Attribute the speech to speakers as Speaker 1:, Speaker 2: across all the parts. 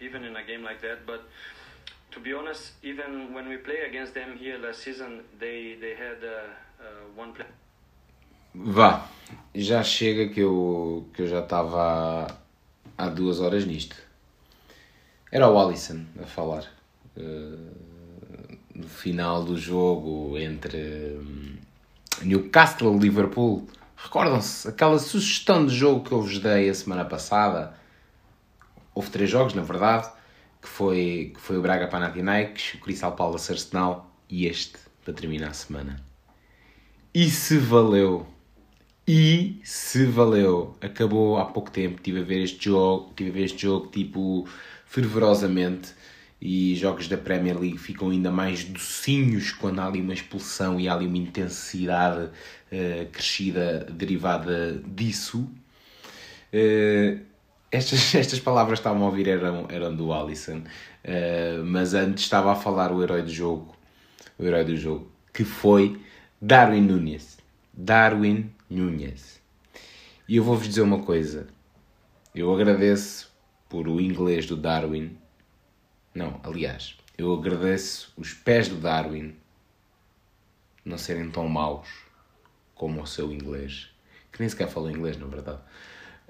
Speaker 1: even in a game like that. But to be honest, even when we play against them here last season, they they had uh, uh, one play.
Speaker 2: Vá, já chega que eu, que eu já estava há, há duas horas nisto. Era o Alisson a falar. Uh, no final do jogo entre hum, Newcastle e Liverpool. Recordam-se aquela sugestão de jogo que eu vos dei a semana passada? Houve três jogos, na verdade, que foi, que foi o Braga Panathinaikos, o Crystal Palace Arsenal e este, para terminar a semana. E se valeu e se valeu. Acabou há pouco tempo, estive a ver este jogo, tive a ver este jogo tipo fervorosamente e jogos da Premier League ficam ainda mais docinhos quando há ali uma expulsão e há ali uma intensidade uh, crescida derivada disso. Uh, estas, estas palavras que estavam a ouvir eram, eram do Alisson, uh, mas antes estava a falar o herói do jogo, o herói do jogo, que foi Darwin Nunes. Darwin Nunes. E eu vou-vos dizer uma coisa. Eu agradeço por o inglês do Darwin. Não, aliás, eu agradeço os pés do Darwin não serem tão maus como o seu inglês. Que nem sequer fala inglês, na verdade.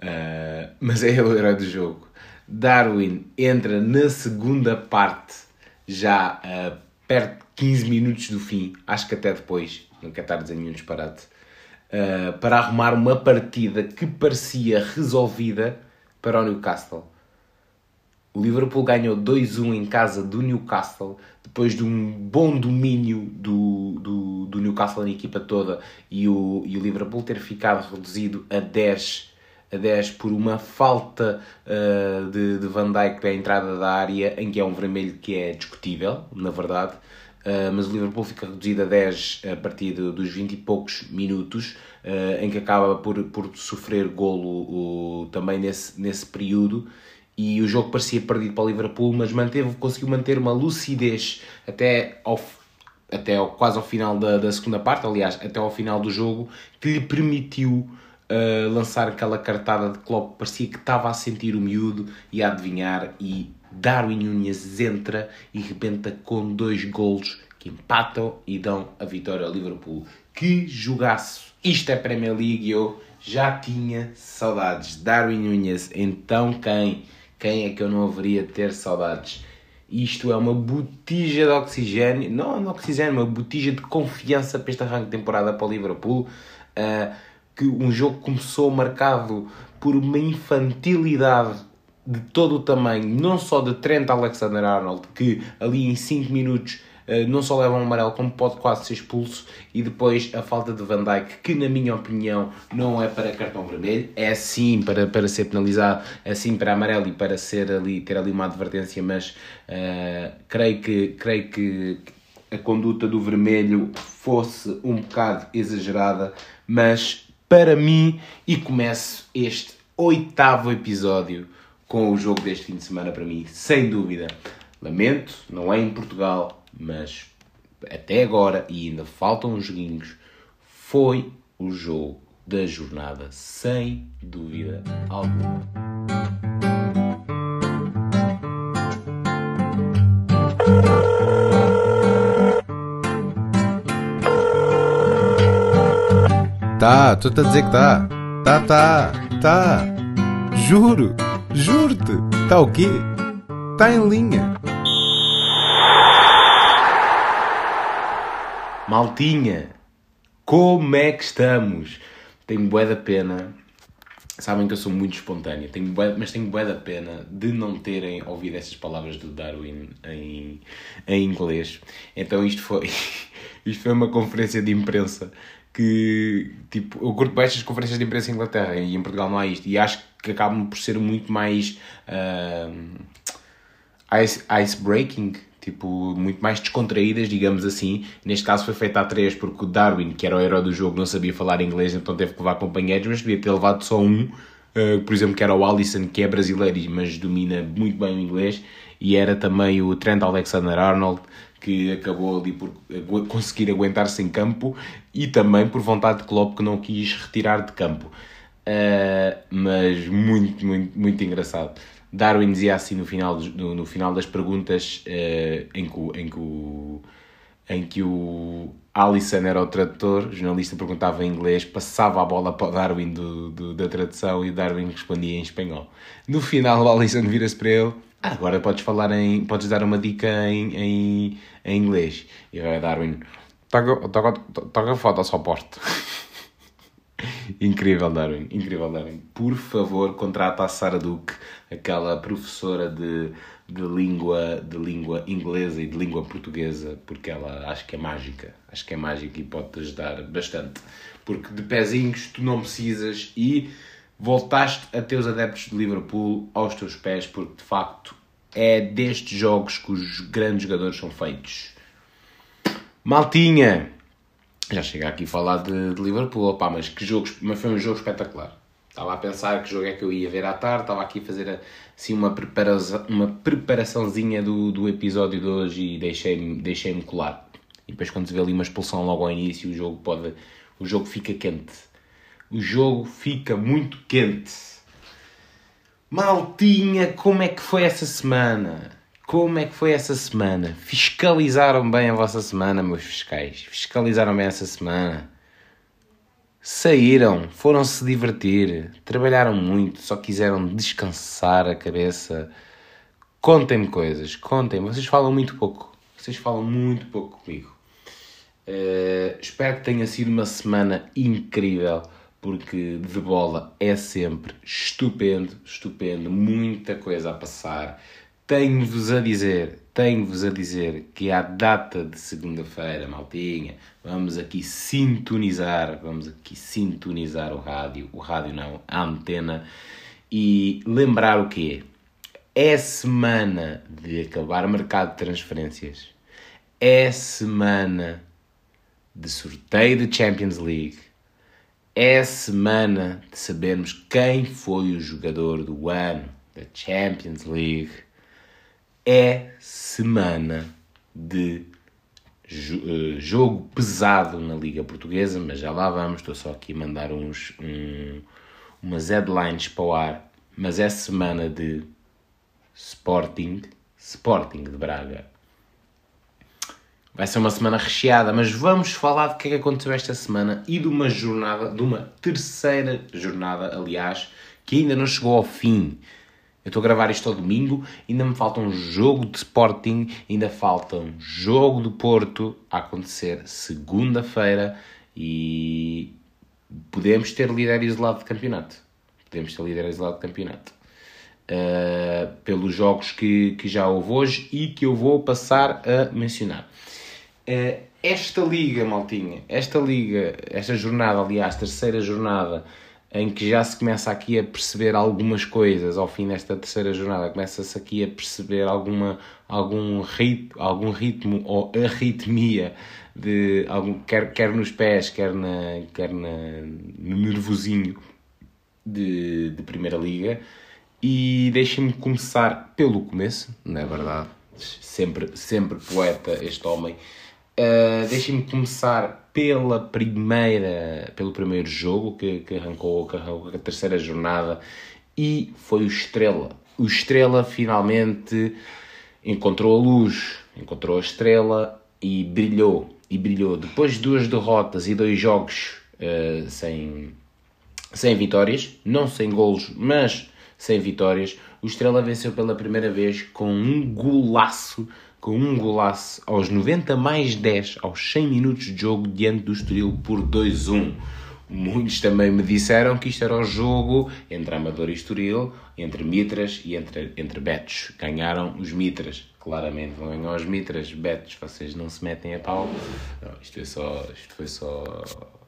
Speaker 2: Uh, mas é o herói do jogo. Darwin entra na segunda parte, já uh, perto de 15 minutos do fim, acho que até depois, não quero estar a dizer nenhum disparate, uh, para arrumar uma partida que parecia resolvida para o Newcastle. O Liverpool ganhou 2-1 em casa do Newcastle, depois de um bom domínio do, do, do Newcastle na equipa toda e o, e o Liverpool ter ficado reduzido a 10, a 10 por uma falta uh, de, de Van Dijk à entrada da área, em que é um vermelho que é discutível, na verdade. Uh, mas o Liverpool fica reduzido a 10 a partir de, dos 20 e poucos minutos, uh, em que acaba por, por sofrer golo também nesse, nesse período e o jogo parecia perdido para o Liverpool, mas manteve, conseguiu manter uma lucidez até ao, até ao, quase ao final da, da segunda parte, aliás, até ao final do jogo, que lhe permitiu uh, lançar aquela cartada de Klopp, parecia que estava a sentir o miúdo e a adivinhar, e Darwin Nunes entra e rebenta com dois golos que empatam e dão a vitória ao Liverpool. Que jogaço! Isto é Premier League e eu já tinha saudades. Darwin Nunes, então quem? Quem é que eu não haveria de ter saudades? Isto é uma botija de oxigênio, não, não oxigênio, uma botija de confiança para este arranque de temporada para o Liverpool. Uh, que um jogo começou marcado por uma infantilidade de todo o tamanho, não só de Trent Alexander-Arnold, que ali em 5 minutos uh, não só leva um amarelo, como pode quase ser expulso, e depois a falta de Van Dijk, que na minha opinião não é para cartão vermelho, é sim para, para ser penalizado, é sim para amarelo e para ser ali, ter ali uma advertência, mas uh, creio, que, creio que a conduta do vermelho fosse um bocado exagerada, mas para mim, e começo este oitavo episódio com o jogo deste fim de semana para mim, sem dúvida. Lamento, não é em Portugal, mas até agora, e ainda faltam uns joguinhos, foi o jogo da jornada, sem dúvida alguma.
Speaker 3: Tá, tu tá a dizer que tá. Tá, tá, tá. Juro, juro-te. Tá o quê? Tá em linha.
Speaker 2: Maltinha, como é que estamos? Tenho bué da pena. Sabem que eu sou muito espontâneo, tenho bué, mas tenho bué da pena de não terem ouvido essas palavras do Darwin em, em inglês. Então isto foi, isto foi uma conferência de imprensa que, tipo, eu curto bem estas conferências de imprensa em Inglaterra e em Portugal não há isto. E acho que acabam por ser muito mais uh, ice, ice breaking, tipo, muito mais descontraídas, digamos assim. Neste caso foi feita a três porque o Darwin, que era o herói do jogo, não sabia falar inglês, então teve que levar companheiros, mas devia ter levado só um, uh, por exemplo, que era o Alisson, que é brasileiro, mas domina muito bem o inglês, e era também o Trent Alexander-Arnold, que acabou ali por conseguir aguentar-se em campo e também por vontade de Klopp que não quis retirar de campo. Uh, mas muito, muito, muito engraçado. Darwin dizia assim no final, no, no final das perguntas eh, em, que, em, que o, em que o Alisson era o tradutor, o jornalista perguntava em inglês, passava a bola para o Darwin do, do- da tradução e Darwin respondia em espanhol. No final o Alisson vira-se para ele, "Ah, agora podes falar em, podes dar uma dica em, em, em inglês. E vai Darwin, toca, toca foto ao suporte. Incrível, Darwin. Incrível, Darwin. Por favor, contrata a Sara Duque, aquela professora de, de, língua, de língua inglesa e de língua portuguesa, porque ela acho que é mágica. Acho que é mágica e pode-te ajudar bastante. Porque de pezinhos tu não precisas e voltaste a teus adeptos de Liverpool aos teus pés, porque de facto é destes jogos que os grandes jogadores são feitos. Maltinha! Já chega aqui a falar de, de Liverpool, pá, mas que jogo, mas foi um jogo espetacular. Estava a pensar que jogo é que eu ia ver à tarde, estava aqui a fazer assim uma, preparação, uma preparaçãozinha do, do episódio de hoje e deixei-me deixei colar. E depois quando se vê ali uma expulsão logo ao início, o jogo pode. O jogo fica quente. O jogo fica muito quente. Maltinha, como é que foi essa semana? Como é que foi essa semana? Fiscalizaram bem a vossa semana, meus fiscais? Fiscalizaram bem essa semana? Saíram, foram-se divertir, trabalharam muito, só quiseram descansar a cabeça. Contem-me coisas, contem-me. Vocês falam muito pouco. Vocês falam muito pouco comigo. Eh, espero que tenha sido uma semana incrível, porque de bola é sempre estupendo, estupendo, muita coisa a passar. Tenho-vos a dizer, tenho-vos a dizer que à data de segunda-feira, maltinha, vamos aqui sintonizar, vamos aqui sintonizar o rádio, o rádio não, a antena, e lembrar o quê? É semana de acabar o mercado de transferências. É semana de sorteio de Champions League. É semana de sabermos quem foi o jogador do ano da Champions League. É semana de eh, jogo pesado na Liga Portuguesa, mas já lá vamos. Estou só aqui a mandar uns, um, umas headlines para o ar. Mas é semana de Sporting, Sporting de Braga. Vai ser uma semana recheada, mas vamos falar de que é que aconteceu esta semana e de uma jornada, de uma terceira jornada, aliás, que ainda não chegou ao fim. Eu estou a gravar isto ao domingo, ainda me falta um jogo de Sporting, ainda falta um jogo do Porto a acontecer segunda-feira e podemos ter líder isolado de campeonato. Podemos ter líder isolado de campeonato. Uh, pelos jogos que, que já houve hoje e que eu vou passar a mencionar. Uh, esta liga, maltinha, esta liga, esta jornada, aliás, terceira jornada, em que já se começa aqui a perceber algumas coisas, ao fim desta terceira jornada, começa-se aqui a perceber alguma, algum, ritmo, algum ritmo ou arritmia, de algum, quer, quer nos pés, quer, na, quer na, no nervosinho de, de Primeira Liga. E deixem-me começar pelo começo, não é verdade? Sempre, sempre poeta este homem. Uh, deixem-me começar pela primeira, pelo primeiro jogo que, que, arrancou, que arrancou a terceira jornada e foi o Estrela. O Estrela finalmente encontrou a luz, encontrou a estrela e brilhou. E brilhou. Depois de duas derrotas e dois jogos uh, sem, sem vitórias, não sem golos, mas sem vitórias, o Estrela venceu pela primeira vez com um golaço, com um golaço aos 90 mais 10, aos 100 minutos de jogo diante do Estoril por 2-1. Muitos também me disseram que isto era o jogo entre Amador e Estoril, entre Mitras e entre, entre Betos. Ganharam os Mitras, claramente vão ganhar os Mitras. Betos, vocês não se metem a pau. Não, isto foi só... Isto foi só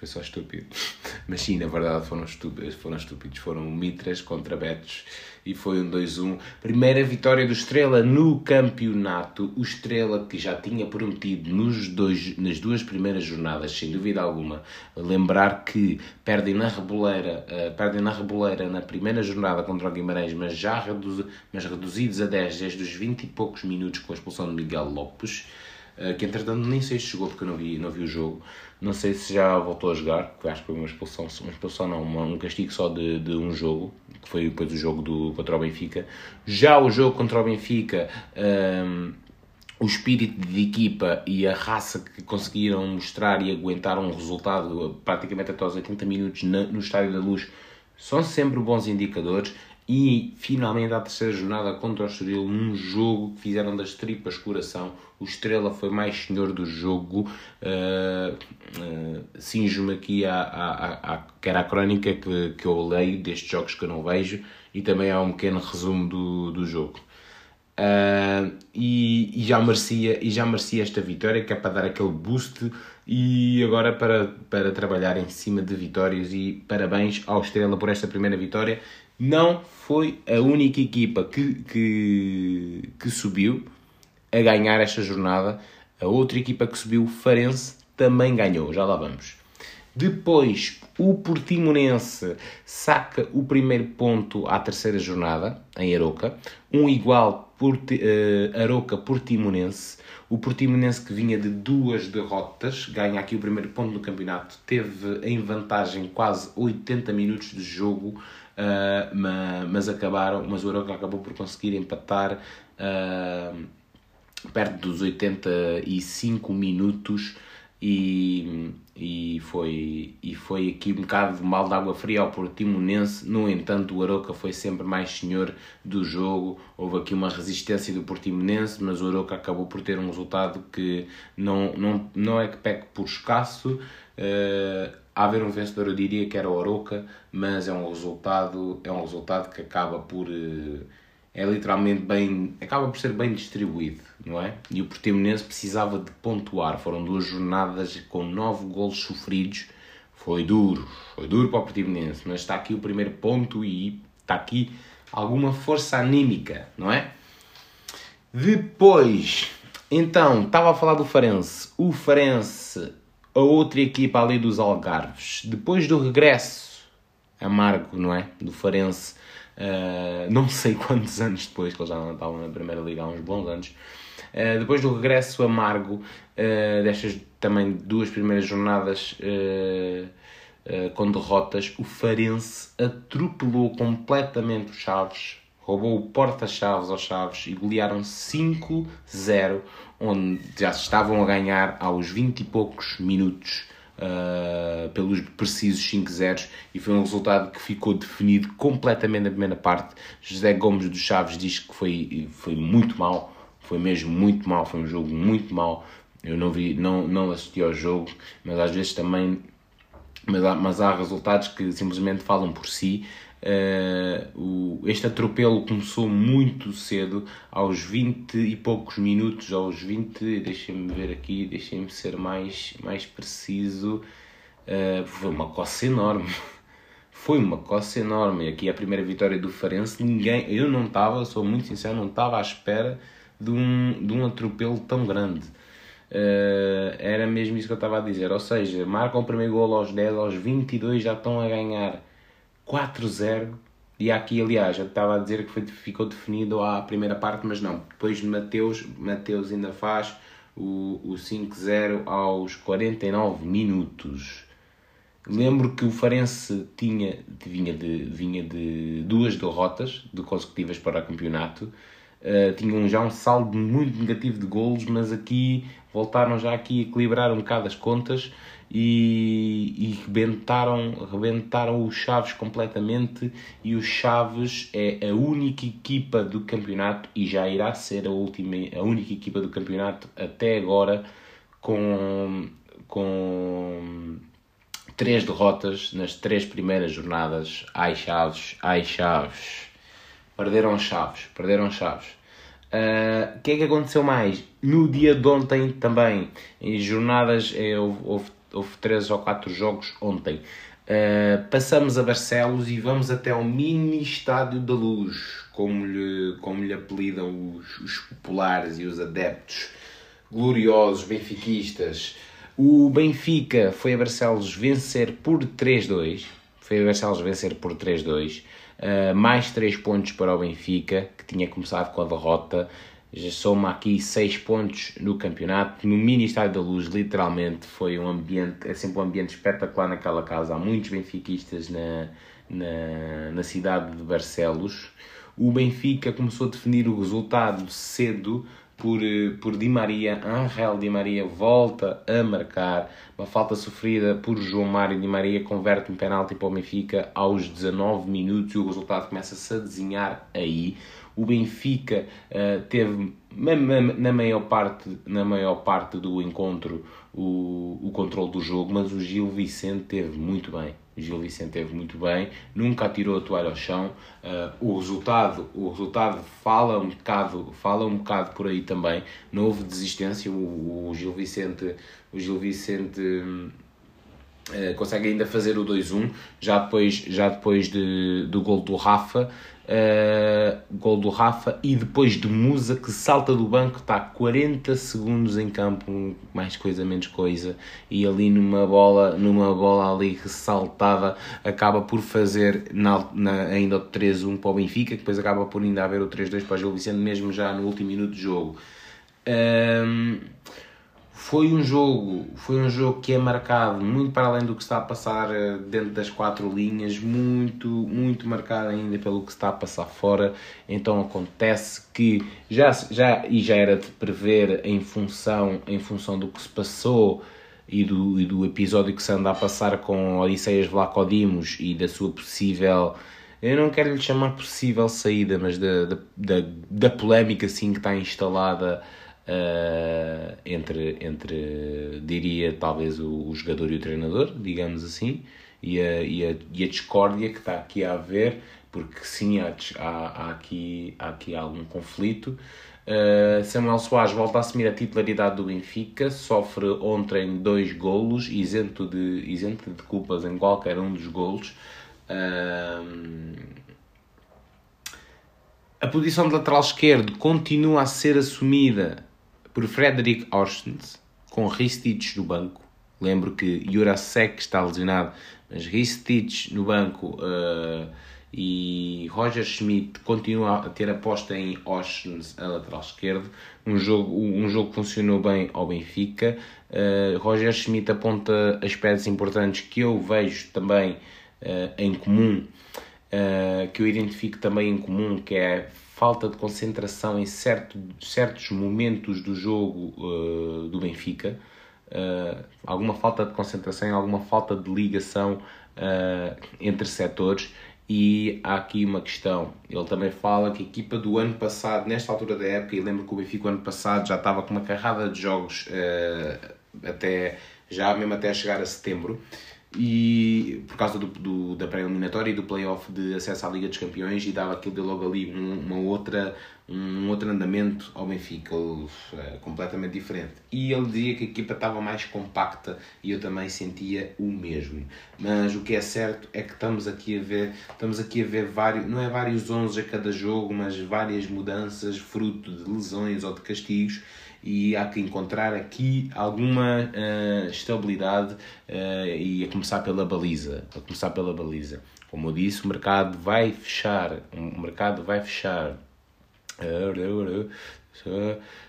Speaker 2: foi só estúpido. Mas sim, na verdade foram estúpidos, foram estúpidos. Foram Mitras contra Betos e foi um 2-1. Primeira vitória do Estrela no campeonato. O Estrela que já tinha prometido nos dois, nas duas primeiras jornadas, sem dúvida alguma, lembrar que perdem na Reboleira, uh, perdem na Reboleira na primeira jornada contra o Guimarães, mas já reduz, mas reduzidos a 10 desde os 20 e poucos minutos com a expulsão de Miguel Lopes. Uh, que entretanto nem sei se chegou porque eu não vi, não vi o jogo. Não sei se já voltou a jogar, porque acho que foi uma expulsão, uma expulsão não, um castigo só de, de um jogo, que foi depois o jogo do, contra o Benfica. Já o jogo contra o Benfica, um, o espírito de equipa e a raça que conseguiram mostrar e aguentar um resultado praticamente até aos 80 minutos na, no Estádio da Luz são sempre bons indicadores e finalmente a terceira jornada contra o Estoril, num jogo que fizeram das tripas coração. O Estrela foi mais senhor do jogo. Uh, uh, Sinjo-me aqui à, à, à, quer à crónica que, que eu leio destes jogos que eu não vejo e também há um pequeno resumo do, do jogo. Uh, e, e, já merecia, e já merecia esta vitória, que é para dar aquele boost e agora para, para trabalhar em cima de vitórias e parabéns ao Estrela por esta primeira vitória não foi a única equipa que, que, que subiu a ganhar esta jornada. A outra equipa que subiu, Farense, também ganhou. Já lá vamos. Depois, o Portimonense saca o primeiro ponto à terceira jornada, em Aroca. Um igual Porti, uh, Aroca-Portimonense. O Portimonense que vinha de duas derrotas, ganha aqui o primeiro ponto no campeonato, teve em vantagem quase 80 minutos de jogo uh, mas, acabaram, mas o Aroca acabou por conseguir empatar uh, perto dos 85 minutos e, e, foi, e foi aqui um bocado de mal de água fria ao Portimonense. No entanto, o Aroca foi sempre mais senhor do jogo. Houve aqui uma resistência do Portimonense, mas o Aroca acabou por ter um resultado que não, não, não é que peque por escasso. Uh, haver um vencedor, eu diria que era o Oroca, mas é um resultado, é um resultado que acaba por eh, é literalmente bem, acaba por ser bem distribuído, não é? E o Portimonense precisava de pontuar, foram duas jornadas com nove golos sofridos, foi duro, foi duro para o Portimonense, mas está aqui o primeiro ponto e está aqui alguma força anímica, não é? Depois, então, estava a falar do Farense. O Farense a outra equipa ali dos Algarves. Depois do regresso amargo, não é? Do Farense, uh, não sei quantos anos depois, que eles já não estavam na Primeira Liga há uns bons anos. Uh, depois do regresso amargo uh, destas também duas primeiras jornadas com derrotas, o Farense atropelou completamente os Chaves, roubou o porta-chaves aos Chaves e golearam 5-0 onde já estavam a ganhar aos 20 e poucos minutos uh, pelos precisos 5 0 e foi um resultado que ficou definido completamente na primeira parte. José Gomes dos Chaves diz que foi, foi muito mal, foi mesmo muito mal, foi um jogo muito mal. Eu não vi, não, não assisti ao jogo, mas às vezes também mas há, mas há resultados que simplesmente falam por si Uh, o, este atropelo começou muito cedo, aos 20 e poucos minutos, aos 20, deixem-me ver aqui, deixem-me ser mais, mais preciso. Uh, foi uma coça enorme. Foi uma coça enorme. Aqui a primeira vitória do Farense, ninguém, eu não estava, sou muito sincero, não estava à espera de um, de um atropelo tão grande. Uh, era mesmo isso que eu estava a dizer. Ou seja, marcam o primeiro gol aos 10, aos 22 já estão a ganhar 4-0. E aqui, aliás, eu estava a dizer que foi, ficou definido a primeira parte, mas não. Depois de Mateus, Mateus ainda faz o, o 5-0 aos 49 minutos. Lembro que o Farense tinha, vinha, de, vinha de duas derrotas de consecutivas para o campeonato. Uh, tinham já um saldo muito negativo de golos, mas aqui voltaram já aqui a equilibrar um bocado as contas e, e rebentaram, rebentaram os Chaves completamente e os Chaves é a única equipa do campeonato e já irá ser a, última, a única equipa do campeonato até agora com, com três derrotas nas três primeiras jornadas. Ai Chaves, ai Chaves. Perderam Chaves, perderam Chaves. Ah, o uh, que é que aconteceu mais? No dia de ontem também, em jornadas, é, houve, houve houve três ou quatro jogos ontem. Uh, passamos a Barcelos e vamos até ao mini estádio da Luz, como lhe, como lhe apelidam os, os populares e os adeptos gloriosos benfiquistas. O Benfica foi a Barcelos vencer por 3-2. Foi a Barcelos vencer por 3-2. Uh, ah, mais 3 pontos para o Benfica, que tinha começado com a derrota. Já soma aqui 6 pontos no campeonato. No mini estádio da Luz, literalmente, foi um ambiente, é sempre um ambiente espetacular naquela casa. Há muitos benfiquistas na, na, na cidade de Barcelos. O Benfica começou a definir o resultado cedo por, eh, por Di Maria. Angel Di Maria volta a marcar. Uma falta sofrida por João Mário Di Maria converte um penalti para o Benfica aos 19 minutos e o resultado começa-se a desenhar aí o Benfica uh, teve na maior parte, na maior parte do encontro o, o controle do jogo, mas o Gil Vicente teve muito bem. O Gil Vicente teve muito bem, nunca atirou a toalha ao chão. Uh, o resultado, o resultado fala um bocado, fala um bocado por aí também. Não houve desistência. O, o Gil Vicente, o Gil Vicente uh, consegue ainda fazer o 2-1 já depois, já depois de, do gol do Rafa Uh, gol do Rafa e depois de Musa que salta do banco, está 40 segundos em campo, mais coisa menos coisa, e ali numa bola, numa bola ali ressaltada, acaba por fazer na, na, ainda o 3-1 para o Benfica, que depois acaba por ainda haver o 3-2 para o Gil Vicente, mesmo já no último minuto de jogo. Uh, foi um jogo, foi um jogo que é marcado muito para além do que está a passar eh, dentro das quatro linhas, muito, muito marcado ainda pelo que está a passar fora. Então acontece que já, já e já era de prever em função, em função do que se passou e do, e do episódio que se anda a passar com Odisseias Vlacodimos e da sua possível eu não quero lhe chamar possível saída, mas da, da, da, da polémica assim que está instalada uh, entre, entre, diria, talvez o, o, jogador e o treinador, digamos assim, e a, e a, e a discórdia que está aqui a haver, porque sim, há, há, há aqui, há aqui algum conflito. Uh, Samuel Soares volta a assumir a titularidade do Benfica, sofre ontem dois golos, isento de, isento de culpas em qualquer um dos golos. Uh, a posição de lateral esquerdo continua a ser assumida por Frederick Orsens, com Ristich no banco. Lembro que Jurasek está lesionado, mas Ristich no banco uh, e Roger Schmidt continua a ter aposta em Orsens a lateral esquerdo. Um jogo, um jogo que funcionou bem ao Benfica. Uh, Roger Schmidt aponta aspectos importantes que eu vejo também uh, em comum, que eu identifico também em comum, que é falta de concentração em certo, certos momentos do jogo uh, do Benfica, uh, alguma falta de concentração, alguma falta de ligação uh, entre setores. E há aqui uma questão. Ele também fala que a equipa do ano passado, nesta altura da época, e lembro que o Benfica, ano passado, já estava com uma carrada de jogos até já mesmo até chegar a setembro e por causa do, do da pré-eliminatória e do playoff de acesso à Liga dos Campeões e dava aquilo de logo ali um, uma outra, um outro andamento ao Benfica. É, completamente diferente. E ele dizia que a equipa estava mais compacta e eu também sentia o mesmo. Mas o que é certo é que estamos aqui a ver estamos aqui a ver vários não é vários 11 a cada jogo mas várias mudanças fruto de lesões ou de castigos e há que encontrar aqui alguma uh, estabilidade uh, e a começar pela baliza, a começar pela baliza. Como eu disse, o mercado vai fechar, o mercado vai fechar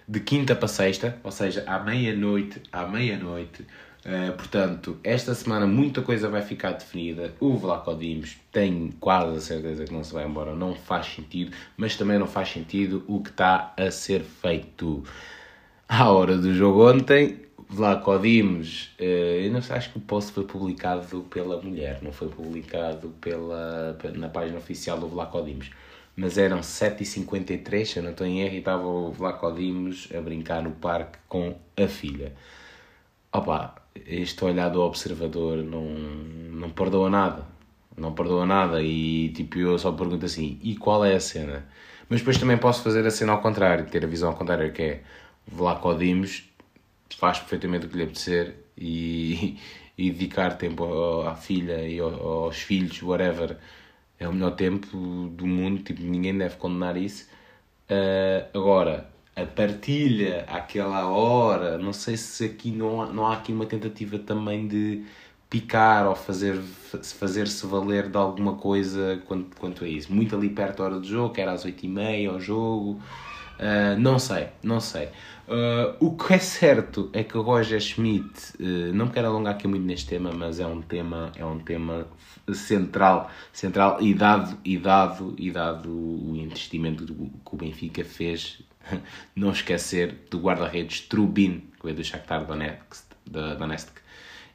Speaker 2: de quinta para sexta, ou seja, à meia-noite, à meia-noite. Uh, portanto, esta semana muita coisa vai ficar definida. O Vlaco Dimos tenho quase a certeza que não se vai embora, não faz sentido, mas também não faz sentido o que está a ser feito à hora do jogo ontem, Vlaco Dimos, eh, eu não sei, acho que o post foi publicado pela mulher, não foi publicado pela, na página oficial do Vlaco Dimos. Mas eram 7h53, se eu não estou em erro, e estava o Vlaco a brincar no parque com a filha. Opa, este olhar do observador não, não perdoa nada. Não perdoa nada e tipo, eu só pergunto assim, e qual é a cena? Mas depois também posso fazer a cena ao contrário, ter a visão ao contrário, que é Vlaco Dimos faz perfeitamente o que lhe apetecer e, e dedicar tempo à filha e aos filhos, whatever, é o melhor tempo do mundo, tipo, ninguém deve condenar isso. Uh, agora, a partilha àquela hora, não sei se aqui não há, não há aqui uma tentativa também de picar ou fazer, fazer-se valer de alguma coisa quanto, quanto a isso. Muito ali perto da hora do jogo, que era às 8h30 ao jogo Uh, não sei, não sei. Uh, o que é certo é que Roger Schmidt, uh, não quero alongar aqui muito neste tema, mas é um tema, é um tema central, central e dado, e dado, e dado o investimento que o Benfica fez, não esquecer do guarda-redes Trubin, que veio do Shakhtar Donetsk, da Donetsk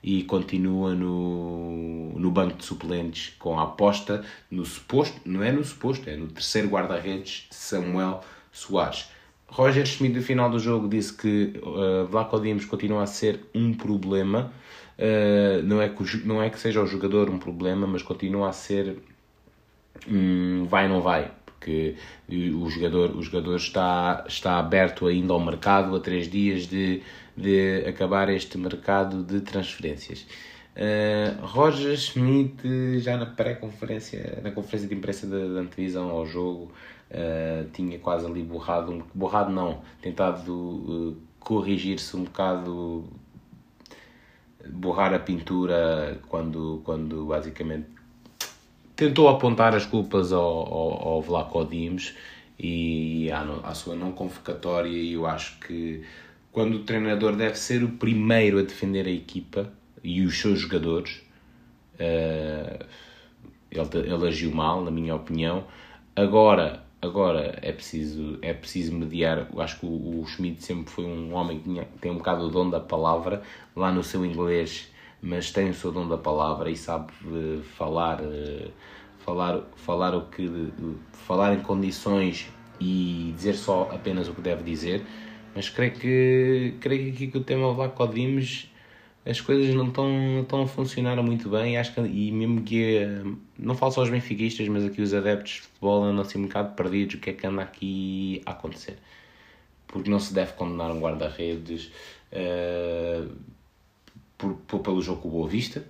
Speaker 2: e continua no, no banco de suplentes com a aposta no suposto, não é no suposto, é no terceiro guarda-redes Samuel Soares. Roger Schmidt, no final do jogo, disse que uh, Vlaco Dimos continua a ser um problema. Uh, não, é que, não é que seja o jogador um problema, mas continua a ser um vai não vai. Porque o jogador, o jogador está, está aberto ainda ao mercado a três dias de, de acabar este mercado de transferências. Uh, Roger Schmidt, já na pré-conferência, na conferência de imprensa da, da ao jogo, uh, tinha quase ali borrado, borrado não, tentado uh, corrigir-se um bocado, borrar a pintura quando, quando basicamente tentou apontar as culpas ao, ao, ao Vlaco Dimes e à, à sua não convocatória. E eu acho que quando o treinador deve ser o primeiro a defender a equipa e os seus jogadores uh, ele, ele agiu mal, na minha opinião. Agora Agora é preciso, é preciso mediar. Eu acho que o, o Schmidt sempre foi um homem que tinha, tem um bocado o dom da palavra, lá no seu inglês, mas tem o seu dom da palavra e sabe uh, falar, uh, falar, falar o que falar em condições e dizer só apenas o que deve dizer. Mas creio que creio que aqui que o tema lá Codimos as coisas não estão, estão a funcionar muito bem. Acho que, e mesmo que eh, não falo só aos benfiquistas mas aqui os adeptos de futebol andam assim um bocado perdidos. O que é que anda aqui a acontecer? Porque não se deve condenar um guarda-redes uh, por, pelo jogo com Boa Vista.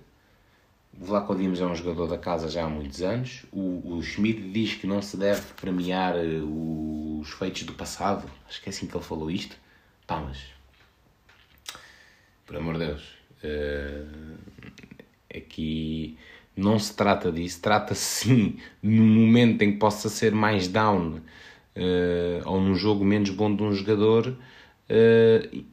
Speaker 2: O Vlaco Dimos é um jogador da casa já há muitos anos. O, o Schmidt diz que não se deve premiar eh, os feitos do passado. Acho que é assim que ele falou isto. Pá mas por amor de Deus aqui não se trata disso, trata-se sim no momento em que possa ser mais down uh, ou num jogo menos bom de um jogador. Uh,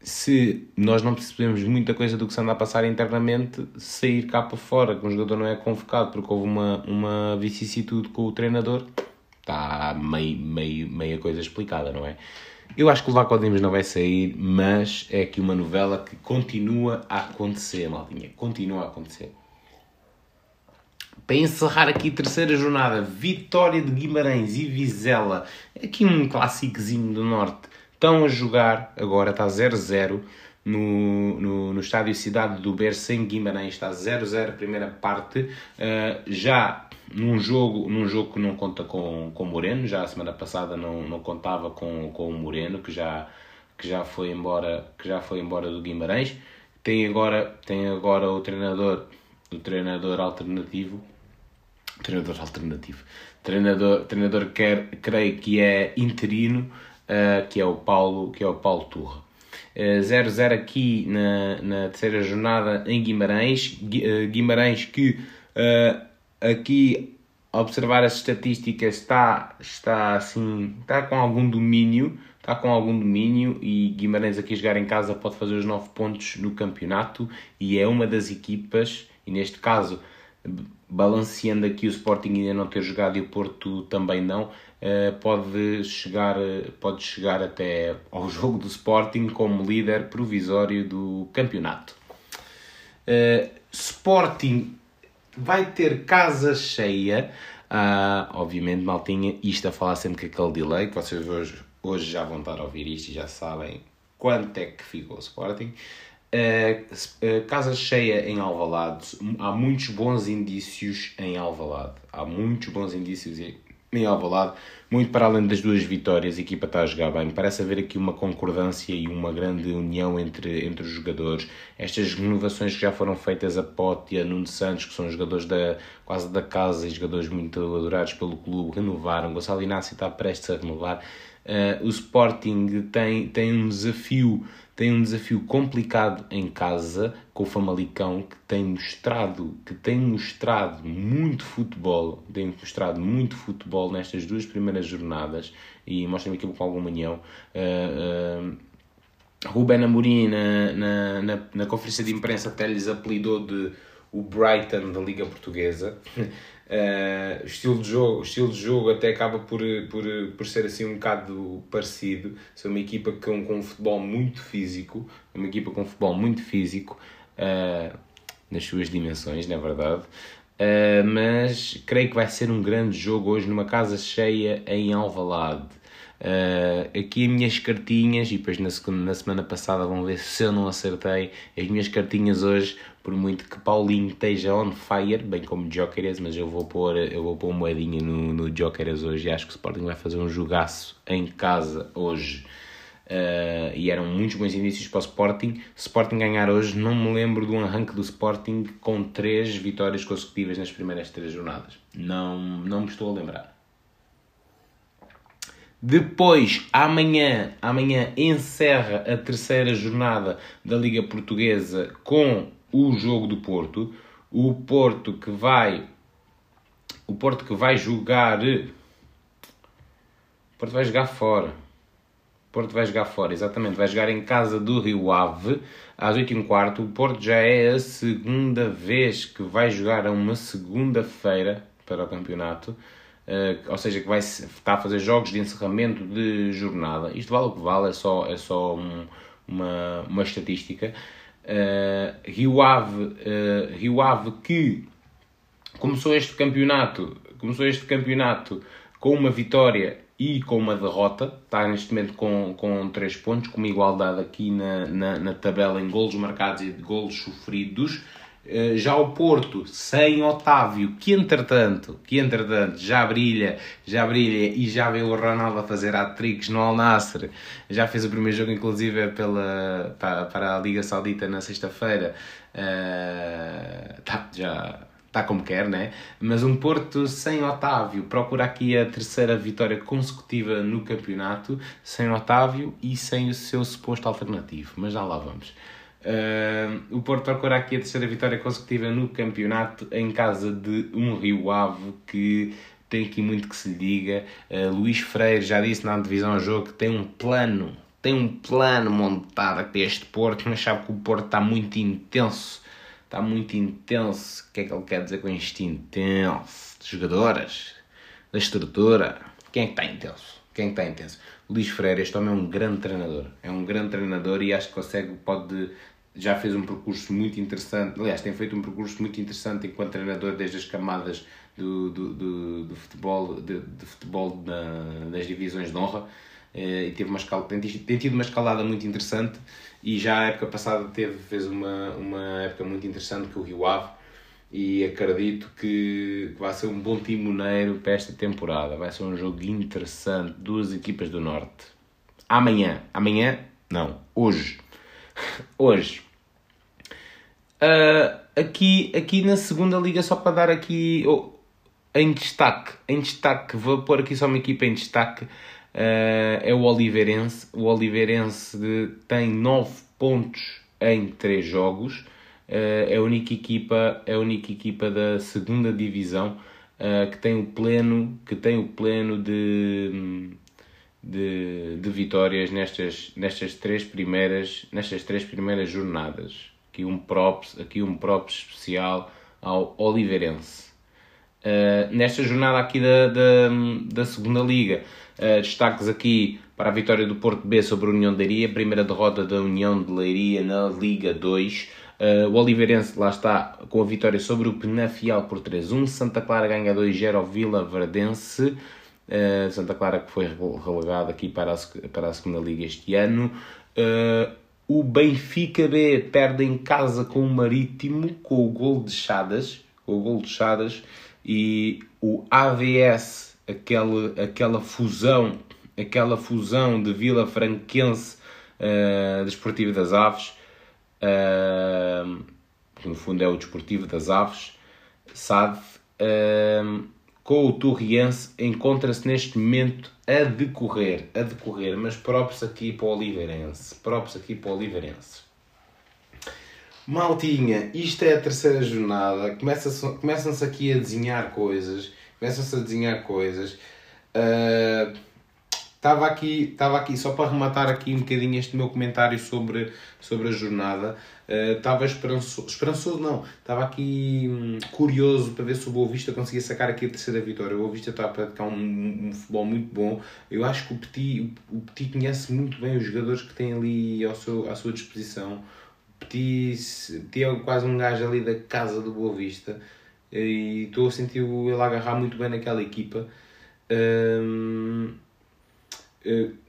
Speaker 2: se nós não percebemos muita coisa do que se anda a passar internamente, sair cá para fora, que um jogador não é convocado porque houve uma, uma vicissitude com o treinador, está meio, meio, meia coisa explicada, não é? Eu acho que o Vaco Dimos não vai sair, mas é aqui uma novela que continua a acontecer, maldinha. Continua a acontecer. Para encerrar aqui a terceira jornada, Vitória de Guimarães e Vizela. Aqui um clássicozinho do Norte. Estão a jogar, agora está 0-0 no, no, no estádio Cidade do Berço em Guimarães. Está 0-0 primeira parte. Uh, já num jogo, num jogo que não conta com, com Moreno, já a semana passada não, não contava com, com o Moreno, que já, que já foi embora, que já foi embora do Guimarães. Tem agora, tem agora o treinador, o treinador alternativo, treinador alternativo, treinador, treinador quer, creio que é interino, uh, que é o Paulo, que é o Paulo Turra. 0-0 uh, aqui na, na terceira jornada em Guimarães, uh, Guimarães que uh, aqui observar as estatísticas está, está assim, está com algum domínio, está com algum domínio e Guimarães aqui jogar em casa pode fazer os 9 pontos no campeonato e é uma das equipas, e neste caso balanceando aqui o Sporting ainda não ter jogado e o Porto também não, eh, pode chegar, pode chegar até ao jogo do Sporting como líder provisório do campeonato. Uh, Sporting vai ter casa cheia. Uh, obviamente, maltinha, isto a falar sempre com aquele delay, que vocês hoje, hoje já vão estar a ouvir isto e já sabem quanto é que ficou o Sporting. Uh, uh, casa cheia em Alvalade, há muitos bons indícios em Alvalade. Há muitos bons indícios em Alvalade, muito para além das duas vitórias, a equipa está a jogar bem. Parece haver aqui uma concordância e uma grande união entre, entre os jogadores. Estas renovações que já foram feitas a Pote e a Nuno Santos, que são jogadores da, quase da casa e jogadores muito adorados pelo clube, renovaram. Gonçalo Inácio está prestes a renovar. Uh, o Sporting tem, tem um desafio tem um desafio complicado em casa com o Famalicão que tem mostrado que tem mostrado muito futebol tem mostrado muito futebol nestas duas primeiras jornadas e mostra-me aquilo com alguma união. Uh, uh, Ruben Amorim, na, na, na, na, conferência de imprensa, até lhes apelidou de o Brighton da Liga Portuguesa. O, estilo de jogo, estilo de jogo até acaba por, por, por ser assim um bocado parecido. São uma equipa com, com um futebol muito físico, uma equipa com um futebol muito físico, uh, nas suas dimensões, na é verdade. Uh, mas creio que vai ser um grande jogo hoje numa casa cheia em Alvalade. Uh, aqui as minhas cartinhas, e depois na, segunda, na semana passada vão ver se eu não acertei. As minhas cartinhas hoje, por muito que Paulinho esteja on fire, bem como Jokeres, mas eu vou pôr, eu vou pôr moedinha no, no Jokeres hoje e acho que o Sporting vai fazer um jogaço em casa hoje. Uh, e eram muitos bons indícios para o Sporting. Sporting ganhar hoje, não me lembro de um arranque do Sporting com três vitórias consecutivas nas primeiras três jornadas. Não, não me estou a lembrar. Depois, amanhã, amanhã encerra a terceira jornada da Liga Portuguesa com o jogo do Porto. O Porto que vai o Porto que vai jogar o Porto vai jogar fora. O Porto vai jogar fora, exatamente. Vai jogar em casa do Rio Ave às 8h15. O Porto já é a segunda vez que vai jogar a uma segunda-feira para o campeonato. Uh, ou seja, que vai estar a fazer jogos de encerramento de jornada. Isto vale o que vale, é só, é só um, uma, uma estatística. Uh, Rio, Ave, uh, Rio Ave que começou este campeonato, começou este campeonato com uma vitória e com uma derrota, está neste momento com, com 3 pontos, com uma igualdade aqui na, na, na tabela em golos marcados e de golos sofridos. Eh, já o Porto, sem Otávio, que entretanto, que entretanto já brilha, já brilha e já vê o Ronaldo a fazer hat-tricks no Al Nassr, já fez o primeiro jogo inclusive pela, para, para a Liga Saudita na sexta-feira, uh, tá, já está como quer, né? Mas um Porto sem Otávio procura aqui a terceira vitória consecutiva no campeonato, sem Otávio e sem o seu suposto alternativo, mas já lá vamos. Uh, o Porto procura aqui a terceira vitória consecutiva no campeonato em casa de um Rio Ave que tem aqui muito que se lhe diga. Uh, Luís Freire já disse na divisão jogo que tem um plano, tem um plano montado aqui este Porto, mas sabe que o Porto está muito intenso. Está muito intenso. O que é que ele quer dizer com isto intenso? De jogadoras, da estrutura. Quem é que está intenso? Quem é que está intenso? Luís Freire, este homem é um grande treinador. É um grande treinador e acho que consegue, pode já fez um percurso muito interessante, aliás, tem feito um percurso muito interessante enquanto treinador desde as camadas do, do, do, do futebol, de, de futebol na, das divisões de honra eh, e teve uma escala, tem, tem tido uma escalada muito interessante e já a época passada teve, fez uma, uma época muito interessante com o Rio Ave e acredito que vai ser um bom timoneiro para esta temporada. Vai ser um jogo interessante, duas equipas do Norte. Amanhã, amanhã, não, hoje, hoje. Uh, aqui, aqui na segunda liga, só para dar aqui oh, em destaque, em destaque, vou pôr aqui só uma equipa em destaque, uh, é o Oliveirense. O Oliveirense tem 9 pontos em 3 jogos, uh, é, a única equipa, é a única equipa da segunda divisão que tem o pleno, que tem o pleno de de, de vitórias nestas, nestas, três primeiras, nestas três primeiras jornadas. Aqui um props, aqui um props especial ao Oliveirense. Uh, nesta jornada aqui da, da, da segunda Liga, uh, destaques aqui para a vitória do Porto B sobre a União de Leiria, primeira derrota da União de Leiria na Liga 2. Uh, ah, o Oliveirense lá está com a vitória sobre o Penafiel por 3-1. Santa Clara ganha 2-0 ao Vila Verdense. Uh, Santa Clara que foi relegado aqui para a, para a segunda liga este ano. Uh, o Benfica B perde em casa com o Marítimo com o gol de Chadas, com o gol de Chadas e o AVS, aquela, aquela fusão, aquela fusão de Vila Franquense uh, Desportivo das Aves, uh, que no fundo é o Desportivo das Aves, SAD, uh, com o Torriense encontra-se neste momento a decorrer, a decorrer, mas próprios aqui para o Oliveirense, próprios aqui para o Oliveirense. Maltinha, isto é a terceira jornada, começam-se aqui a desenhar coisas, começam-se a desenhar coisas. Estava aqui, estava aqui, só para rematar aqui um bocadinho este meu comentário sobre, sobre a jornada. Estava uh, esperançoso, esperançoso não, estava aqui hum, curioso para ver se o Boa Vista conseguia sacar aqui a terceira vitória. O Boa Vista está a praticar um, um, um, futebol muito bom. Eu acho que o Petit, o, Petit conhece muito bem os jogadores que tem ali ao seu, à sua disposição. O Petit, Petit é quase um gajo ali da casa do Boa Vista e estou a sentir ele agarrar muito bem naquela equipa. Uh,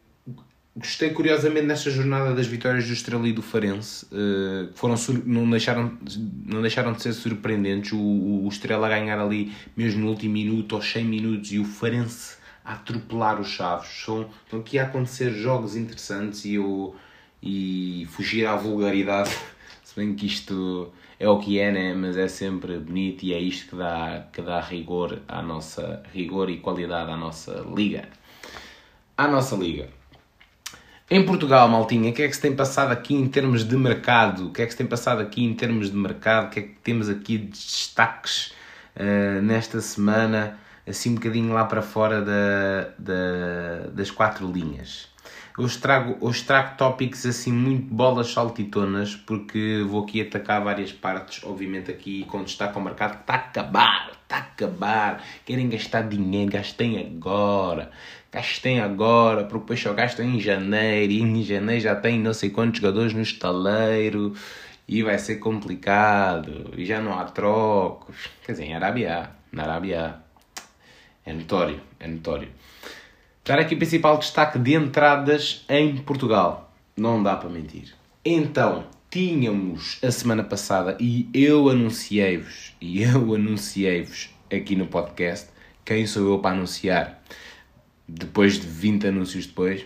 Speaker 2: gostei curiosamente nesta jornada das vitórias do Estrela e do Farense, uh, foram não, deixaram, não deixaram de ser surpreendentes. O, o, Estrela a ganhar ali mesmo no último minuto, aos 100 minutos, e o Farense a atropelar os Chaves. São, estão aqui a acontecer jogos interessantes e, e fugir à vulgaridade, se bem que isto é o que é, né? mas é sempre bonito e é isto que dá, que dá rigor à nossa rigor e qualidade à nossa liga. À nossa liga. Em Portugal, Maltinha, o que é que se tem passado aqui em termos de mercado? O que é que se tem passado aqui em termos de mercado? O que é que temos aqui de destaques uh, nesta semana, assim um bocadinho lá para fora da, da, das quatro linhas? Hoje trago, hoje trago tópicos assim muito bolas saltitonas, porque vou aqui atacar várias partes, obviamente aqui com destaque ao mercado que está a acabar, está a acabar. Querem gastar dinheiro, gastem agora. Gastem agora, porque depois só gastam em janeiro, e em janeiro já tem não sei quantos jogadores no estaleiro, e vai ser complicado, e já não há trocos. Quer dizer, em Arábia na Arábia é notório, é notório. Dar aqui o principal destaque de entradas em Portugal. Não dá para mentir. Então, tínhamos a semana passada e eu anunciei-vos, e eu anunciei-vos aqui no podcast, quem sou eu para anunciar? Depois de 20 anúncios depois,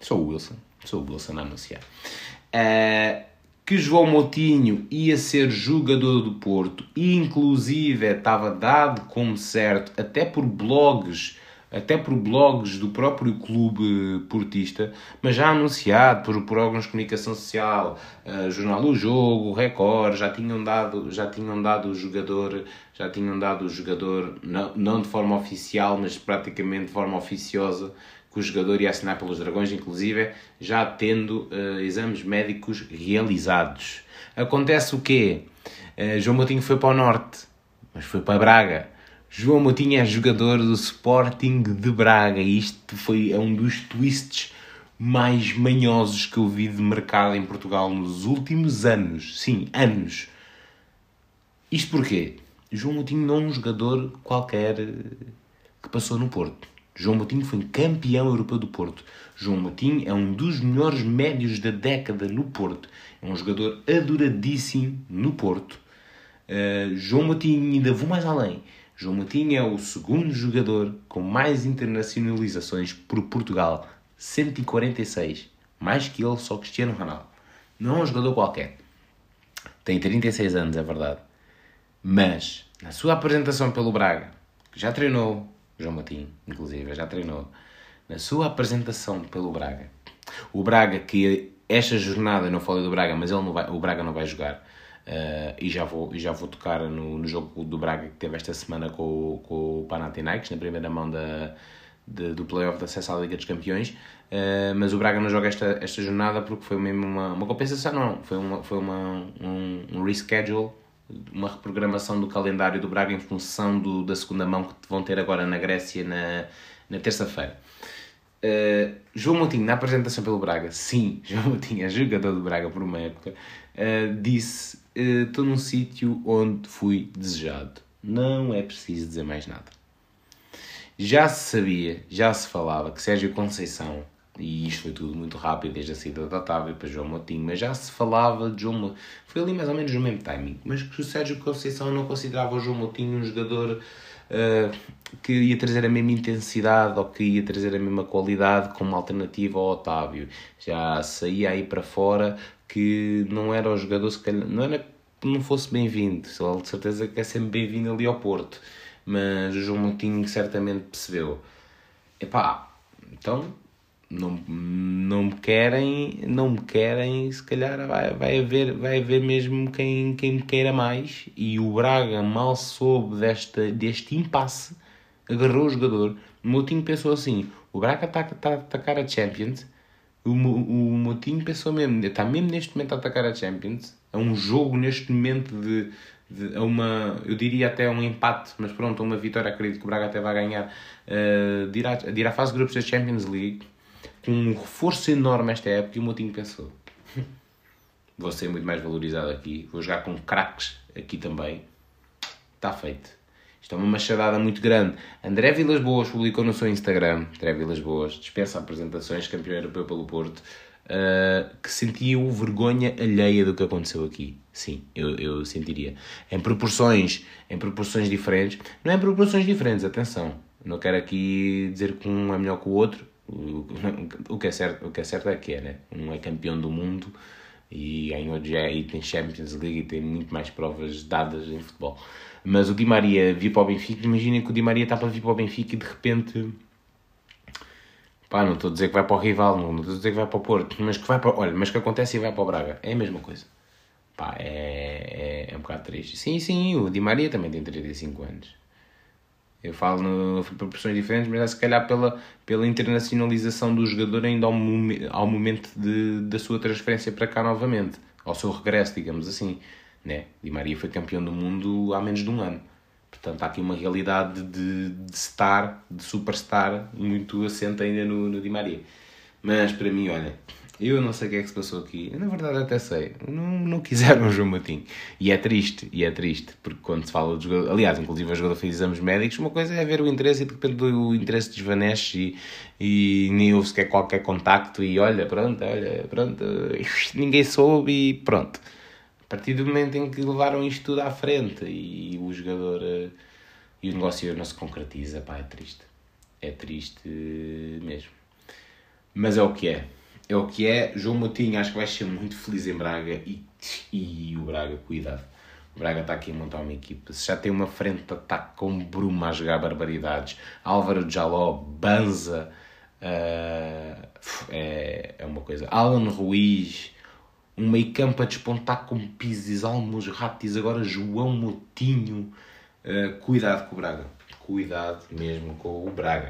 Speaker 2: sou o Wilson, sou o Wilson a anunciar. Uh, que João Moutinho ia ser jogador do Porto, e inclusive estava dado como certo, até por blogs até por blogs do próprio clube portista, mas já anunciado por, por órgãos de comunicação social, uh, Jornal do Jogo, Record, já tinham dado, já tinham dado o jogador, já tinham dado o jogador, não, não de forma oficial, mas praticamente de forma oficiosa, que o jogador ia assinar pelos Dragões, inclusive já tendo uh, exames médicos realizados. Acontece o quê? Uh, João Moutinho foi para o Norte, mas foi para Braga João Moutinho é jogador do Sporting de Braga e isto foi é um dos twists mais manhosos que eu vi de mercado em Portugal nos últimos anos. Sim, anos. Isto porquê? João Moutinho não é um jogador qualquer que passou no Porto. João Moutinho foi campeão europeu do Porto. João Moutinho é um dos melhores médios da década no Porto. É um jogador adoradíssimo no Porto. Uh, João Moutinho, ainda vou mais além, João Moutinho é o segundo jogador com mais internacionalizações por Portugal, 146. Mais que ele, só Cristiano Ronaldo. Não é um jogador qualquer. Tem 36 anos, é verdade. Mas, na sua apresentação pelo Braga, que já treinou, João Moutinho, inclusive, já treinou, na sua apresentação pelo Braga, o Braga que esta jornada, não falei do Braga, mas ele não vai, o Braga não vai jogar, Uh, e já vou, já vou tocar no, no jogo do Braga que teve esta semana com, com o Panathinaikos, na primeira mão da, de, do playoff de acesso à Liga dos Campeões. Uh, mas o Braga não joga esta, esta jornada porque foi mesmo uma, uma compensação, não, foi, uma, foi uma, um, um reschedule, uma reprogramação do calendário do Braga em função do, da segunda mão que vão ter agora na Grécia na, na terça-feira. Uh, João Moutinho, na apresentação pelo Braga, sim, João Moutinho é jogador do Braga por uma época, uh, disse estou uh, num sítio onde fui desejado. Não é preciso dizer mais nada. Já se sabia, já se falava que Sérgio Conceição, e isto foi tudo muito rápido desde a saída da Otávio para João Moutinho, mas já se falava de João Moutinho, foi ali mais ou menos no mesmo timing, mas que o Sérgio Conceição não considerava o João Moutinho um jogador que ia trazer a mesma intensidade ou que ia trazer a mesma qualidade como alternativa ao Otávio. Já saía aí para fora que não era o jogador, se calhar, não era que não fosse bem-vindo, de certeza que é sempre bem-vindo ali ao Porto, mas o João Moutinho certamente percebeu, epá, então não, não me querem, não me querem, se calhar vai, vai, haver, vai haver mesmo quem, quem me queira mais, e o Braga mal soube desta, deste impasse, agarrou o jogador. O Moutinho pensou assim: o Braga está tá a atacar a Champions. O, Mo- o Moutinho pensou mesmo, está mesmo neste momento a atacar a Champions. É um jogo neste momento de, de a uma, eu diria até um empate, mas pronto, uma vitória. Acredito que o Braga até vai ganhar eh, de, ir à, de ir à fase de grupos da Champions League com um reforço enorme esta época. E o Moutinho pensou: vou ser muito mais valorizado aqui, vou jogar com craques aqui também. Está feito. Isto é uma machadada muito grande. André Vilas Boas publicou no seu Instagram, André Vilas Boas, dispensa apresentações, campeão europeu pelo Porto, uh, que sentiu vergonha alheia do que aconteceu aqui. Sim, eu, eu sentiria. Em proporções, em proporções diferentes. Não é em proporções diferentes, atenção. Não quero aqui dizer que um é melhor que o outro. O, que, é certo, o que é certo é que é, né? Um é campeão do mundo e ganhou já e tem Champions League e tem muito mais provas dadas em futebol. Mas o Di Maria vir para o Benfica, imaginem que o Di Maria está para vir para o Benfica e de repente. Pá, não estou a dizer que vai para o rival, não, não estou a dizer que vai para o Porto, mas que vai para. Olha, mas que acontece e vai para o Braga. É a mesma coisa. Pá, é, é, é um bocado triste. Sim, sim, o Di Maria também tem 35 anos. Eu falo no, proporções diferentes, mas é se calhar pela, pela internacionalização do jogador ainda ao, ao momento de, da sua transferência para cá novamente, ao seu regresso, digamos assim. Né? Di Maria foi campeão do mundo há menos de um ano. Portanto, há aqui uma realidade de, de star, de superstar, muito assente ainda no, no Di Maria. Mas para mim, olha, eu não sei o que é que se passou aqui. Na verdade, até sei. Não, não quiseram o João Matinho. E é triste, e é triste, porque quando se fala de jogador. Aliás, inclusive, o jogador fez exames médicos. Uma coisa é ver o interesse e de repente o interesse desvanece e, e nem houve sequer qualquer contacto. E olha, pronto, olha, pronto, ninguém soube e pronto. A partir do momento em que levaram isto tudo à frente e o jogador eh, e o negócio não se concretiza, pá, é triste. É triste mesmo. Mas é o que é. É o que é. João Moutinho acho que vai ser muito feliz em Braga e, e o Braga, cuidado. O Braga está aqui a montar uma equipa. Se já tem uma frente de ataque com Bruma a jogar barbaridades, Álvaro Jaló, Banza, eh, é, é uma coisa. Alan Ruiz, um meio campo a despontar com Pizes, Almos, Ratis, agora João Moutinho. Eh, cuidado com o Braga. Cuidado mesmo com o Braga.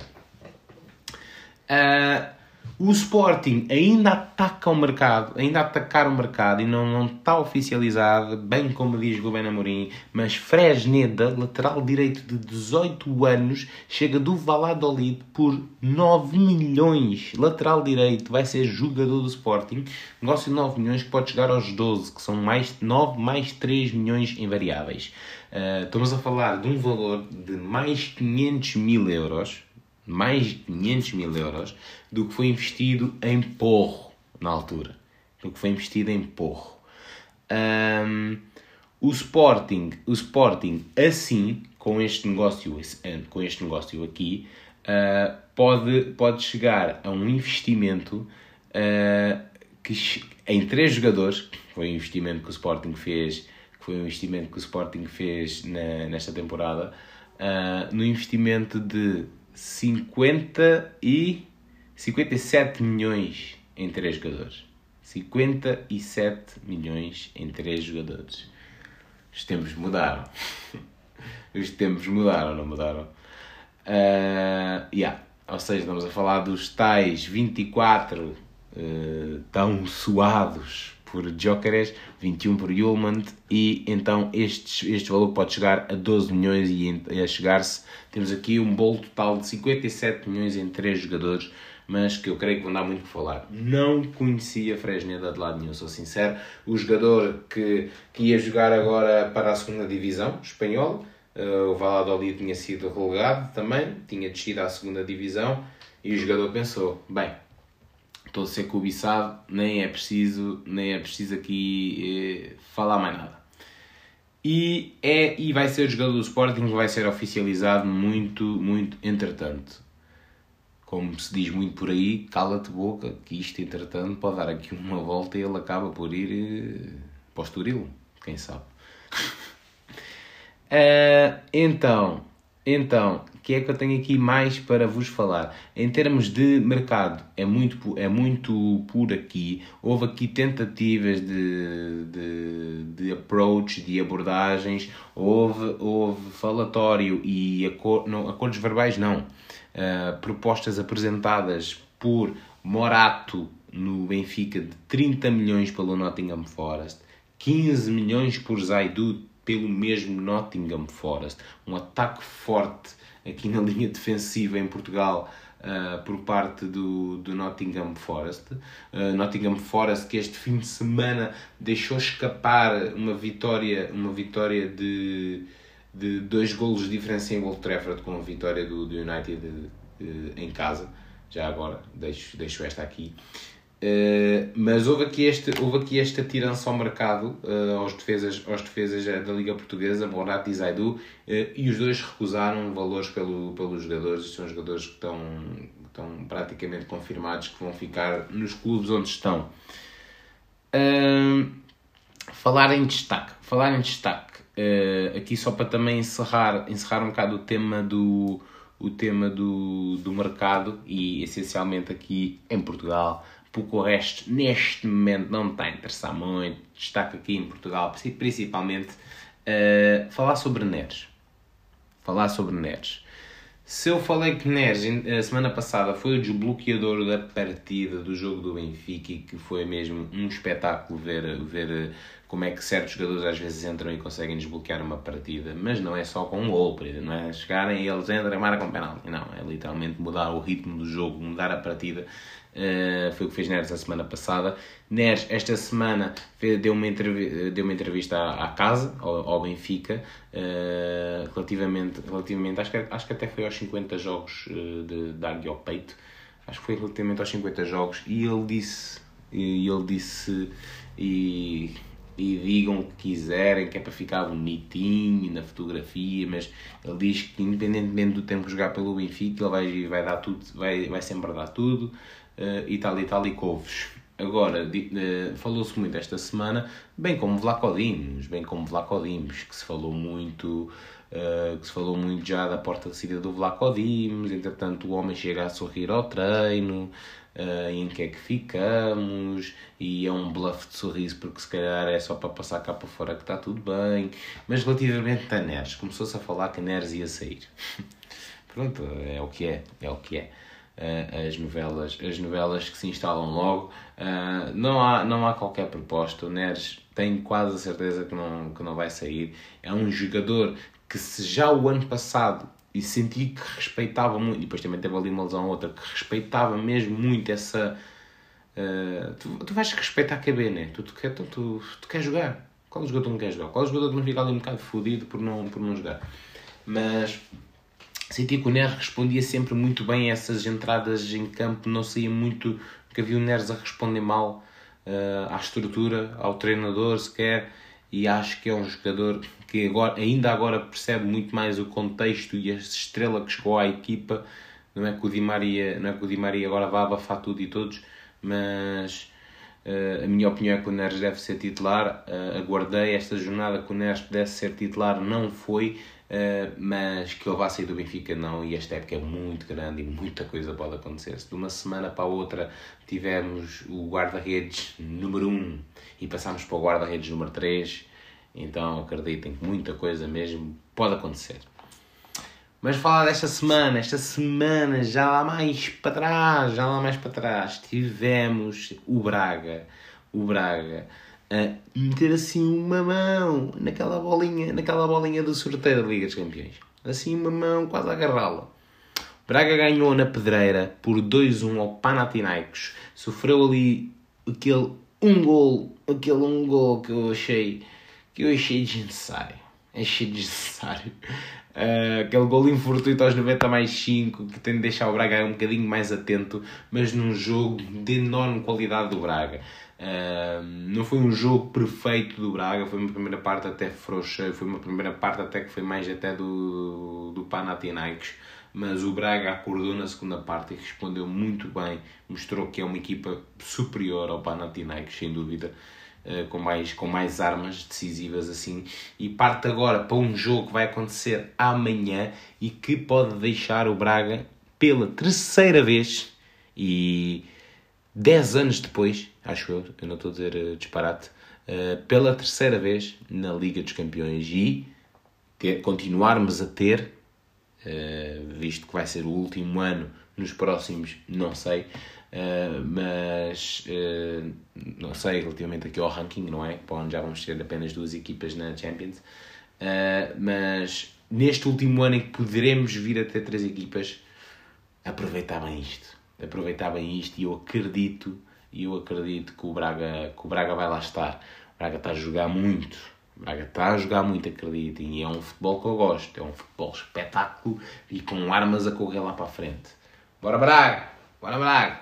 Speaker 2: Ah, o Sporting ainda ataca o mercado, ainda atacar o mercado e não, não está oficializado, bem como diz Ruben Amorim, mas Fresneda, lateral direito de 18 anos, chega do Valladolid por 9 milhões. Lateral direito, vai ser jogador do Sporting. Negócio de 9 milhões que pode chegar aos 12, que são mais 9 mais 3 milhões em variáveis. Ah, estamos a falar de um valor de mais 500 mil euros mais de 500 mil euros do que foi investido em porro na altura. Do que foi investido em porro. Ahm, o Sporting, o Sporting assim, com este negócio, com este negócio aqui, ah, pode, pode chegar a um investimento ah, que, em três jogadores, foi o investimento que o Sporting fez, foi o investimento que o Sporting fez na- nesta temporada, ah, no investimento de 50 e 57 milhões em três jogadores. 57 milhões em três jogadores. Os tempos mudaram. Os tempos mudaram, não mudaram? Ah, yeah. Ou seja, estamos a falar dos tais 24 eh, tão suados por Jokeres, 21 por Yulman e então este, este valor pode chegar a 12 milhões e e a chegar-se temos aqui um bolo total de 57 milhões em três jogadores mas que eu creio que vão dar muito que falar. Não conhecia Fresneda de lado nenhum, sou sincero. O jogador que, que ia jogar agora para a segunda divisão espanhola, eh, o Valladolid tinha sido relegado também, tinha descido à segunda divisão e o jogador pensou, bem, estou a ser cobiçado, nem é preciso, nem é preciso aqui eh, falar mais nada. E, é, e vai ser jogador do Sporting vai ser oficializado muito, muito entretanto. Como se diz muito por aí, cala-te boca, que isto entretanto pode dar aqui uma volta e ele acaba por ir eh, para o Estoril, quem sabe. Eh, então, Então, o que é que eu tenho aqui mais para vos falar? Em termos de mercado, é muito, é muito por aqui. Houve aqui tentativas de, de, de approach, de abordagens, houve, houve falatório e acor, não, acordos verbais, não. Uh, propostas apresentadas por Morato no Benfica de 30 milhões pelo Nottingham Forest, 15 milhões por Zaidu pelo mesmo Nottingham Forest. Um ataque forte aqui na linha defensiva em Portugal uh, por parte do, do Nottingham Forest. Uh, Nottingham Forest que este fim de semana deixou escapar uma vitória, uma vitória de, de dois golos de diferença em Old Trafford com a vitória do, do United uh, em casa. Já agora deixo, deixo esta aqui. Uh, mas houve aqui, este, houve aqui esta tirança ao mercado uh, aos, defesas, aos defesas da Liga Portuguesa, Morat e Zaidu, uh, e os dois recusaram valores pelo, pelos jogadores. São jogadores que estão, estão praticamente confirmados que vão ficar nos clubes onde estão. falar em destaque, falar em destaque, aqui só para também encerrar, encerrar um bocado o tema do, o tema do, do mercado e essencialmente aqui em Portugal porque o resto neste momento não me está a interessar muito. Destaco aqui em Portugal, principalmente, uh, falar sobre Neres. Falar sobre Neres. Se eu falei que Neres, a semana passada, foi o desbloqueador da partida do jogo do Benfica e que foi mesmo um espetáculo ver, ver como é que certos jogadores às vezes entram e conseguem desbloquear uma partida, mas não é só com um gol, não é chegarem e eles entram e marcam um penalti, não, é literalmente mudar o ritmo do jogo, mudar a partida Uh, foi o que fez Neres a semana passada. Neres, esta semana, deu uma, entrevista, deu uma entrevista à, à casa, ao, ao Benfica, uh, relativamente, relativamente acho, que, acho que até foi aos 50 jogos uh, de, águia ao peito. Acho que foi relativamente aos 50 jogos. E ele disse, e ele disse, e, e digam o que quiserem, que é para ficar bonitinho na fotografia, mas ele diz que independentemente do tempo que jogar pelo Benfica, ele vai, vai dar tudo, vai, vai sempre dar tudo uh, e tal e tal e couves. Agora, uh, falou-se muito esta semana, bem como Vlaco Dimos, bem como Vlaco Dimos, que se falou muito, uh, que se falou muito já da porta de saída do Vlaco Dimos, entretanto o homem chega a sorrir ao treino, uh, em que é que ficamos, e é um bluff de sorriso porque se calhar é só para passar cá para fora que está tudo bem, mas relativamente a Neres, começou-se a falar que Neres ia sair. Pronto, é o que é, é o que é. Uh, as novelas, as novelas que se instalam logo. Uh, não, há, não há qualquer proposta. O Neres tenho quase a certeza que não, que não vai sair. É um jogador que se já o ano passado e senti que respeitava muito, e depois também teve ali uma lesão outra, que respeitava mesmo muito essa. Uh, tu, tu vais respeitar a KB, né? Tu, tu, quer, tu, tu, tu queres jogar. Qual jogador não quer jogar? Qual jogador não fica ali um bocado fodido por não, por não jogar? Mas Senti que o Neres respondia sempre muito bem a essas entradas em campo, não saía muito, que havia o Neres a responder mal uh, à estrutura, ao treinador sequer, e acho que é um jogador que agora, ainda agora percebe muito mais o contexto e a estrela que chegou à equipa. Não é que o Di Maria, não é que o Di Maria agora vá abafar tudo e todos, mas uh, a minha opinião é que o Neres deve ser titular. Uh, aguardei esta jornada que o Neres pudesse ser titular, não foi. Uh, mas que ele vá sair do Benfica não, e esta época é muito grande e muita coisa pode acontecer. Se de uma semana para a outra tivermos o guarda-redes número 1 um, e passamos para o guarda-redes número 3, então acreditem que muita coisa mesmo pode acontecer. Mas falar desta semana, esta semana já lá mais para trás, já lá mais para trás, tivemos o Braga, o Braga a meter assim uma mão naquela bolinha, naquela bolinha do sorteio da Liga dos Campeões. Assim uma mão quase a agarrá-la. Braga ganhou na pedreira por 2-1 ao Panathinaikos. Sofreu ali aquele um gol, aquele um gol que eu achei que eu achei desnecessário. Achei desnecessário. Uh, aquele gol infortuito aos 90 mais 5 que tem de deixar o Braga um bocadinho mais atento, mas num jogo de enorme qualidade do Braga. Não foi um jogo perfeito do Braga, foi uma primeira parte até frouxa, foi uma primeira parte até que foi mais até do, do Panathinaikos, mas o Braga acordou na segunda parte e respondeu muito bem, mostrou que é uma equipa superior ao Panathinaikos, sem dúvida. uh, com, mais, com mais armas decisivas assim. E parte agora para um jogo que vai acontecer amanhã e que pode deixar o Braga pela terceira vez e 10 anos depois, acho eu, eu não estou a dizer uh, disparate, uh, pela terceira vez na Liga dos Campeões e ter, continuarmos a ter, uh, visto que vai ser o último ano nos próximos, não sei, mas não sei relativamente aqui ao ranking, não é? Para onde já vamos ter apenas duas equipas na Champions, mas neste último ano em que poderemos vir a ter três equipas, aproveitar bem isto, aproveitar bem isto e eu acredito, e eu acredito que o Braga, que o Braga vai lá estar. O Braga está a jogar muito, Braga está a jogar muito, acreditem, e é um futebol que eu gosto, é um futebol espetáculo e com armas a correr lá para a frente. Bora Braga! Bora Braga!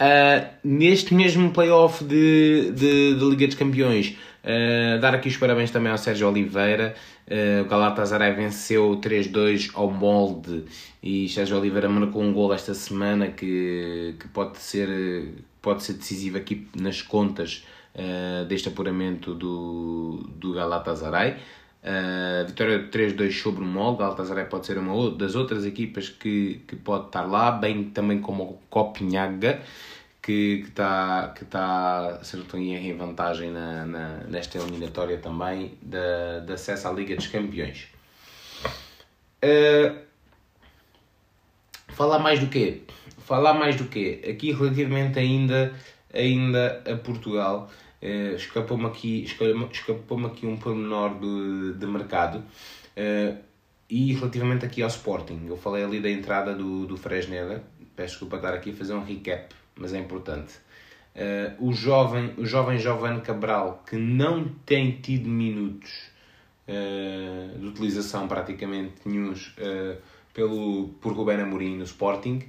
Speaker 2: Uh, neste mesmo playoff de, de, de, Liga dos Campeões, uh, dar aqui os parabéns também ao Sérgio Oliveira. Uh, o Galatasaray venceu 3-2 ao Molde e Sérgio Oliveira marcou um gol esta semana que, que pode, ser, pode ser decisivo aqui nas contas uh, deste apuramento do, do Galatasaray. Uh, vitória 3-2 sobre o MOL. Galatasaray pode ser uma das outras equipas que, que pode estar lá, bem também como o Copenhaga, que está, que está se não em vantagem na, na, nesta eliminatória também da, da acesso à Liga dos Campeões. Uh, falar mais do quê? Falar mais do quê? Aqui relativamente ainda, ainda a Portugal. Uh, escapou-me aqui, escapou aqui um pormenor de, de mercado. Uh, e relativamente aqui ao Sporting, eu falei ali da entrada do, do Fresneda, peço desculpa estar aqui a fazer um recap, mas é importante. Uh, o jovem, o jovem Giovanni Cabral, que não tem tido minutos uh, de utilização praticamente nenhums uh, pelo, por Rubén Amorim no Sporting,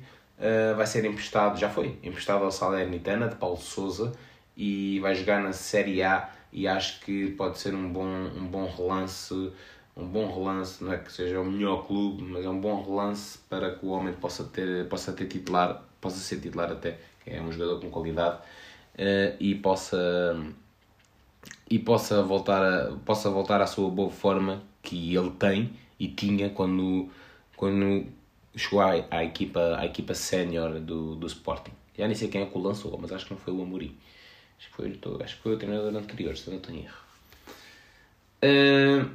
Speaker 2: vai ser emprestado, já foi, emprestado ao Salernitana de Paulo Souza e vai jogar na Série A e acho que pode ser um bom, um bom relance, um bom relance, não é que seja o melhor clube, mas é um bom relance para que o homem possa ter, possa ter titular, possa ser titular até, é um jogador com qualidade uh, e possa e possa voltar a, possa voltar à sua boa forma que ele tem e tinha quando quando chegou à, à equipa à equipa sénior do, do Sporting. Já nem sei quem é que o lançou, mas acho que não foi o Amorim. Acho que foi, acho que foi o treinador anterior, se não tenho erro. Uh,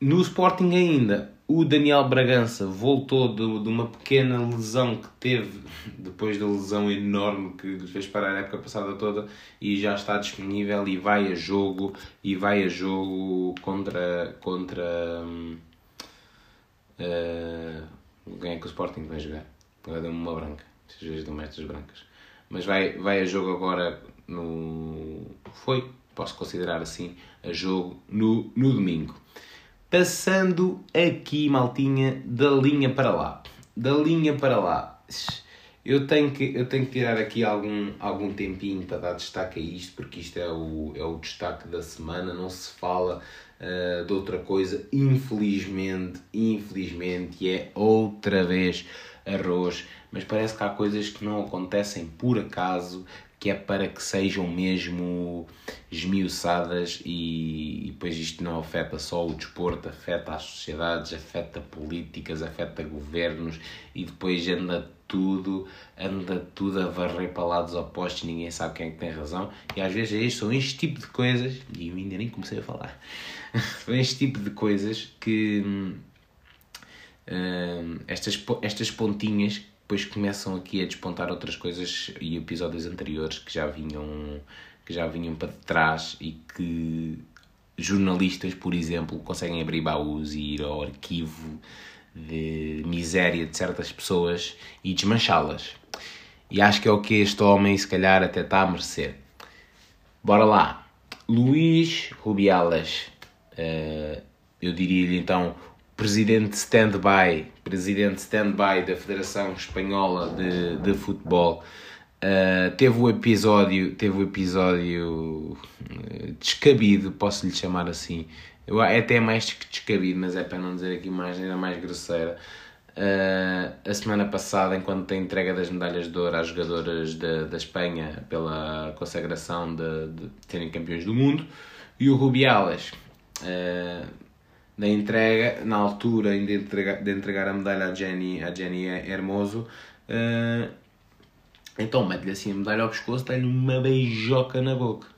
Speaker 2: no Sporting ainda, o Daniel Bragança voltou de, de, uma pequena lesão que teve depois da lesão enorme que fez parar a época passada toda e já está disponível e vai a jogo e vai a jogo contra contra uh, quem é que o Sporting vai jogar? Agora deu-me uma branca, vezes dão estas brancas mas vai, vai a jogo agora no. Foi, posso considerar assim, a jogo no, no domingo. Passando aqui, maltinha, da linha para lá. Da linha para lá. Eu tenho que, eu tenho que tirar aqui algum, algum tempinho para dar destaque a isto, porque isto é o, é o destaque da semana, não se fala uh, de outra coisa, infelizmente, infelizmente, e é outra vez arroz, mas parece que há coisas que não acontecem por acaso, que é para que sejam mesmo esmiuçadas e, e depois isto não afeta só o desporto, afeta as sociedades, afeta políticas, afeta governos e depois anda tudo, anda tudo a varrer para lados opostos, ninguém sabe quem é que tem razão. E às vezes é são este tipo de coisas, e eu ainda nem comecei a falar, são este tipo de coisas que hum, estas, estas pontinhas depois começam aqui a despontar outras coisas e episódios anteriores que já vinham que já vinham para trás e que jornalistas, por exemplo, conseguem abrir baús e ir ao arquivo de miséria de certas pessoas e desmanchá-las. E acho que é o que este homem, se calhar, até está a merecer. Bora lá. Luís Rubiales. Uh, eu diria-lhe então presidente stand-by, presidente stand-by da Federação Espanhola de, de Futebol, uh, teve o episódio, teve o episódio uh, descabido, posso lhe chamar assim. Eu, é até mais que descabido, mas é para não dizer aqui mais, ainda mais grosseira. Uh, a semana passada, enquanto a entrega das medalhas de ouro às jogadoras da, Espanha pela consagração de, de serem campeões do mundo, e o Rubiales, uh, da entrega, na altura de entregar, de entregar a medalha à Jenny, à Jenny Hermoso, uh, então mete-lhe assim a medalha ao pescoço, dá-lhe uma beijoca na boca.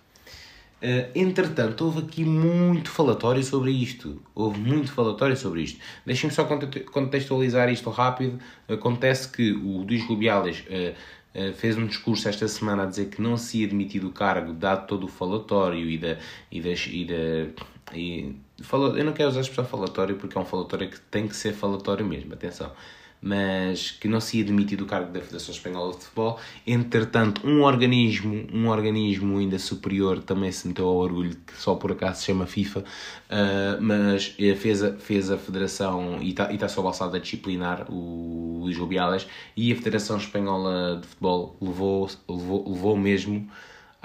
Speaker 2: Uh, entretanto, houve aqui muito falatório sobre isto. Houve muito falatório sobre isto. Deixem-me só contextualizar isto rápido. Acontece que o Luís Rubiales uh, uh, fez um discurso esta semana a dizer que não se ia demitir do cargo, dado todo o falatório e da. E das, e da e, fala, eu não quero usar a expressão falatório porque é um falatório que tem que ser falatório mesmo, atenção. Mas que não se ia demitir do cargo da Federação Espanhola de Futebol. Entretanto, um organismo, um organismo ainda superior também se meteu ao orgulho, que só por acaso se chama FIFA, uh, mas eh, fez a, fez a Federação, e está tá sob alçada disciplinar, o Luís Rubiales, e a Federação Espanhola de Futebol levou, levou, levou mesmo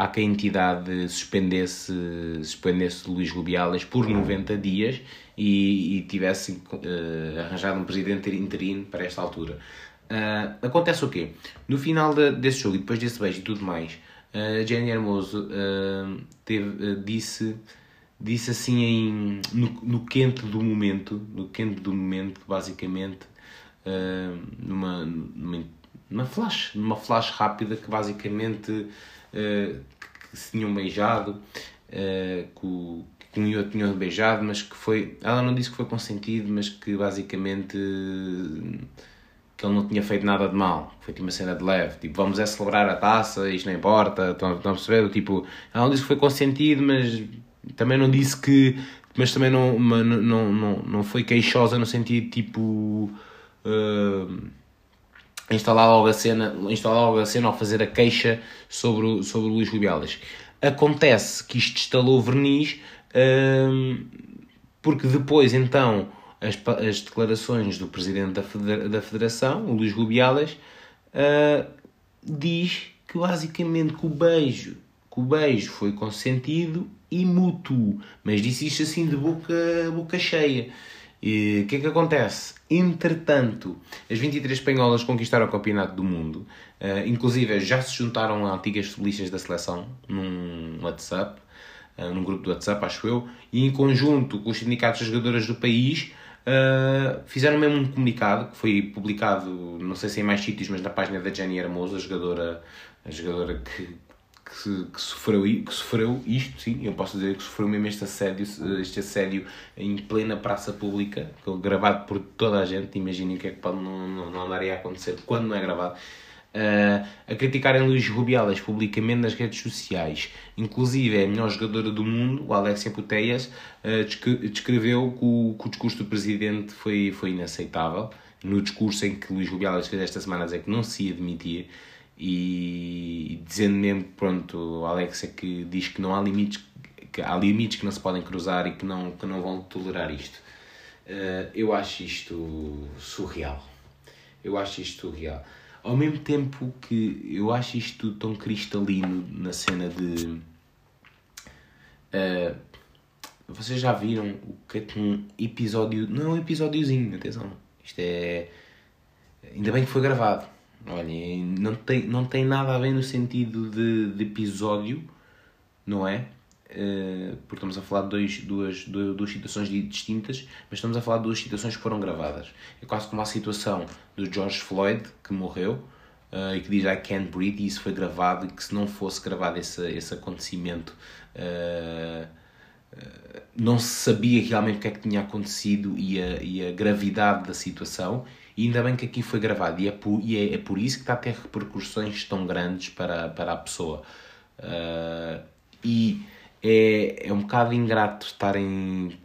Speaker 2: a que a entidade suspendesse, suspendesse Luís Rubiales por 90 dias e, e tivesse uh, arranjado um presidente interino para esta altura. Uh, acontece o quê? No final de, desse jogo e depois desse beijo e tudo mais, uh, Jenny Hermoso uh, teve, disse, disse assim em, no, no quente do momento, no quente do momento, basicamente, numa, numa, numa flash, numa flash rápida que basicamente que se tinham beijado, uh, que, o, que um outro tinham beijado, mas que foi. Ela não disse que foi consentido, mas que basicamente. que ele não tinha feito nada de mal. Foi tipo uma cena de leve. Tipo, vamos é celebrar a taça, isto não importa. Estão, estão a perceber? Tipo, ela não disse que foi consentido, mas também não disse que. Mas também não, não, não, não, não foi queixosa no sentido tipo. Uh, instalar logo a cena, instalar logo a cena ao fazer a queixa sobre o, sobre o Luís Rubiales. Acontece que isto instalou verniz hum, porque depois então as, as declarações do presidente da, federa, da federação, o Luís Rubiales, uh, diz que basicamente que o beijo que o beijo foi consentido e mútuo, mas disse isto assim de boca, boca cheia. E o que é que acontece? Entretanto, as 23 espanholas conquistaram o campeonato do mundo, uh, inclusive já se juntaram a antigas futebolistas da seleção num WhatsApp, uh, num grupo do WhatsApp, acho eu, e em conjunto com os sindicatos de jogadoras do país, uh, fizeram mesmo um comunicado que foi publicado, não sei se em mais sítios, mas na página da Jenny Hermoso, a jogadora, a jogadora que, que, que, sofreu, que sofreu isto, sim, eu posso dizer que sofreu mesmo este assédio, este assédio em plena praça pública, gravado por toda a gente, imaginem o que é que pode não, não, não andaria a acontecer quando não é gravado. Uh, a criticarem Luís Rubiales publicamente nas redes sociais. Inclusive, é a melhor jogadora do mundo, o Alexia Puteias, uh, descreveu que o, que o discurso do presidente foi, foi inaceitável. No discurso em que Luís Rubiales fez esta semana dizer que não se ia demitir, e dizendo mesmo, pronto, Alex é que diz que não há limites, que há limites que não se podem cruzar e que não, que não vão tolerar isto. Uh, eu acho isto surreal. Eu acho isto surreal. Ao mesmo tempo que eu acho isto tão cristalino na cena de. Uh, vocês já viram o que é um episódio. Não é um episódiozinho, atenção. Isto é. Ainda bem que foi gravado Olha, não tem, não tem nada a ver no sentido de, de episódio, não é? Uh, porque estamos a falar de dois, duas, duas, duas situações distintas, mas estamos a falar de duas situações que foram gravadas. É quase como a situação do George Floyd, que morreu, uh, e que diz I can't breathe, e isso foi gravado, e que se não fosse gravado esse, esse acontecimento, uh, não se sabia realmente o que é que tinha acontecido e a, e a gravidade da situação, e ainda bem que aqui foi gravado, e é por, e é, é por isso que está a ter repercussões tão grandes para, para a pessoa. Uh, e é, é um bocado ingrato estarem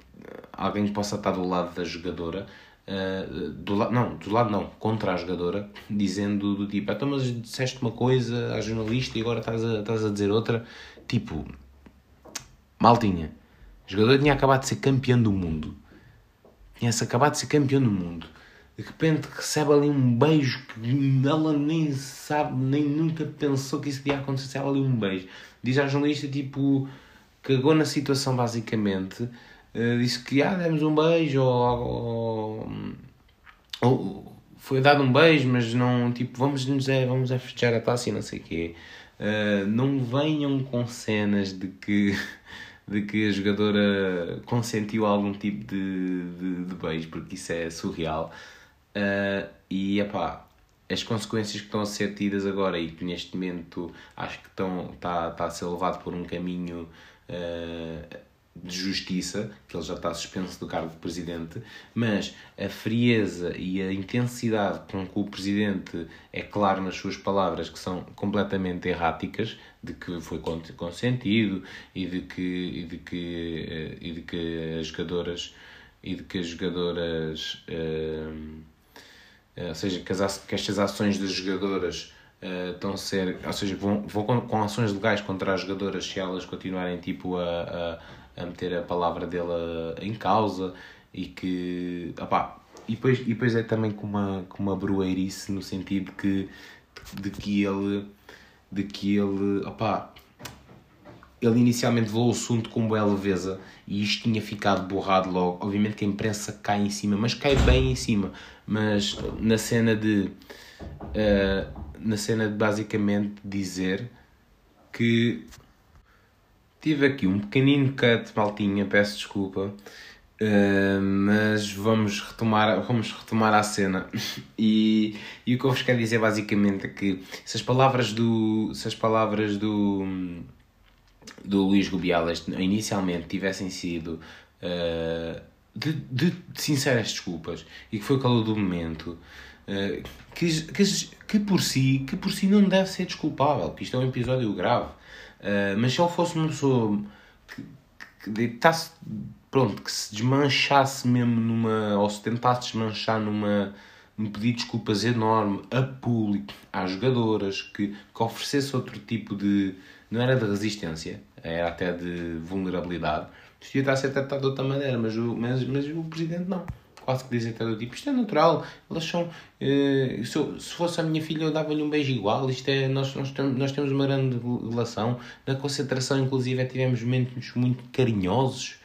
Speaker 2: alguém que possa estar do lado da jogadora, uh, do la, não, do lado não, contra a jogadora, dizendo do tipo, então mas disseste uma coisa à jornalista e agora estás a, estás a dizer outra. Tipo, maltinha, a jogadora tinha acabado de ser campeã do mundo. Tinha-se acabado de ser campeão do mundo de repente recebe ali um beijo que ela nem sabe, nem nunca pensou que isso ia acontecer, recebe ali um beijo. Diz à jornalista, tipo, cagou na situação basicamente, uh, disse que, ah, demos um beijo, ou, ou, ou, foi dado um beijo, mas não, tipo, vamos nos é, vamos é festejar a taça e não sei o quê. Uh, não venham com cenas de que, de que a jogadora consentiu algum tipo de, de, de beijo, porque isso é surreal. Uh, e, epá, as consequências que estão a ser tidas agora e que neste momento acho que estão, está, está a ser levado por um caminho uh, de justiça, que ele já está suspenso do cargo de presidente, mas a frieza e a intensidade com que o presidente é claro nas suas palavras que são completamente erráticas, de que foi consentido e de que e de que e de que as jogadoras e de que as jogadoras uh, ou seja, que, as, que estas ações das jogadoras uh, estão a ser, ou seja, vão, vão com, com, ações legais contra as jogadoras se elas continuarem tipo a, a, a meter a palavra dele em causa e que, opá, e depois, e depois é também com uma, com uma broeirice no sentido que, de que ele, de que ele, opá, ele inicialmente levou o assunto com boa leveza e isto tinha ficado borrado logo. Obviamente que a imprensa cai em cima, mas cai bem em cima. Mas na cena de. Uh, na cena de basicamente dizer que tive aqui um pequenino cut, maltinha, peço desculpa. Uh, mas vamos retomar, vamos retomar a cena e, e o que eu vos quero dizer basicamente é que se as palavras do se as palavras do do Luís Rubiales inicialmente tivessem sido uh, de, de, sinceras desculpas e que foi o calor do momento uh, que, que, que, por si, que por si não deve ser desculpável, porque isto é um episódio grave. Uh, mas se ele fosse uma pessoa que, que deitasse, pronto, que se desmanchasse mesmo numa, ou se tentasse desmanchar numa, num pedido de desculpas enorme a público, às jogadoras, que, que oferecesse outro tipo de, não era de resistência, era até de vulnerabilidade. Isto ia estar a ser tratado de outra maneira, mas o, mas, mas o presidente não. Quase que dizem até do tipo, isto é natural, elas são. Eh, se, eu, se fosse a minha filha, eu dava-lhe um beijo igual. Isto é, nós, nós, temos, nós temos uma grande relação. Na concentração, inclusive, tivemos momentos muito carinhosos.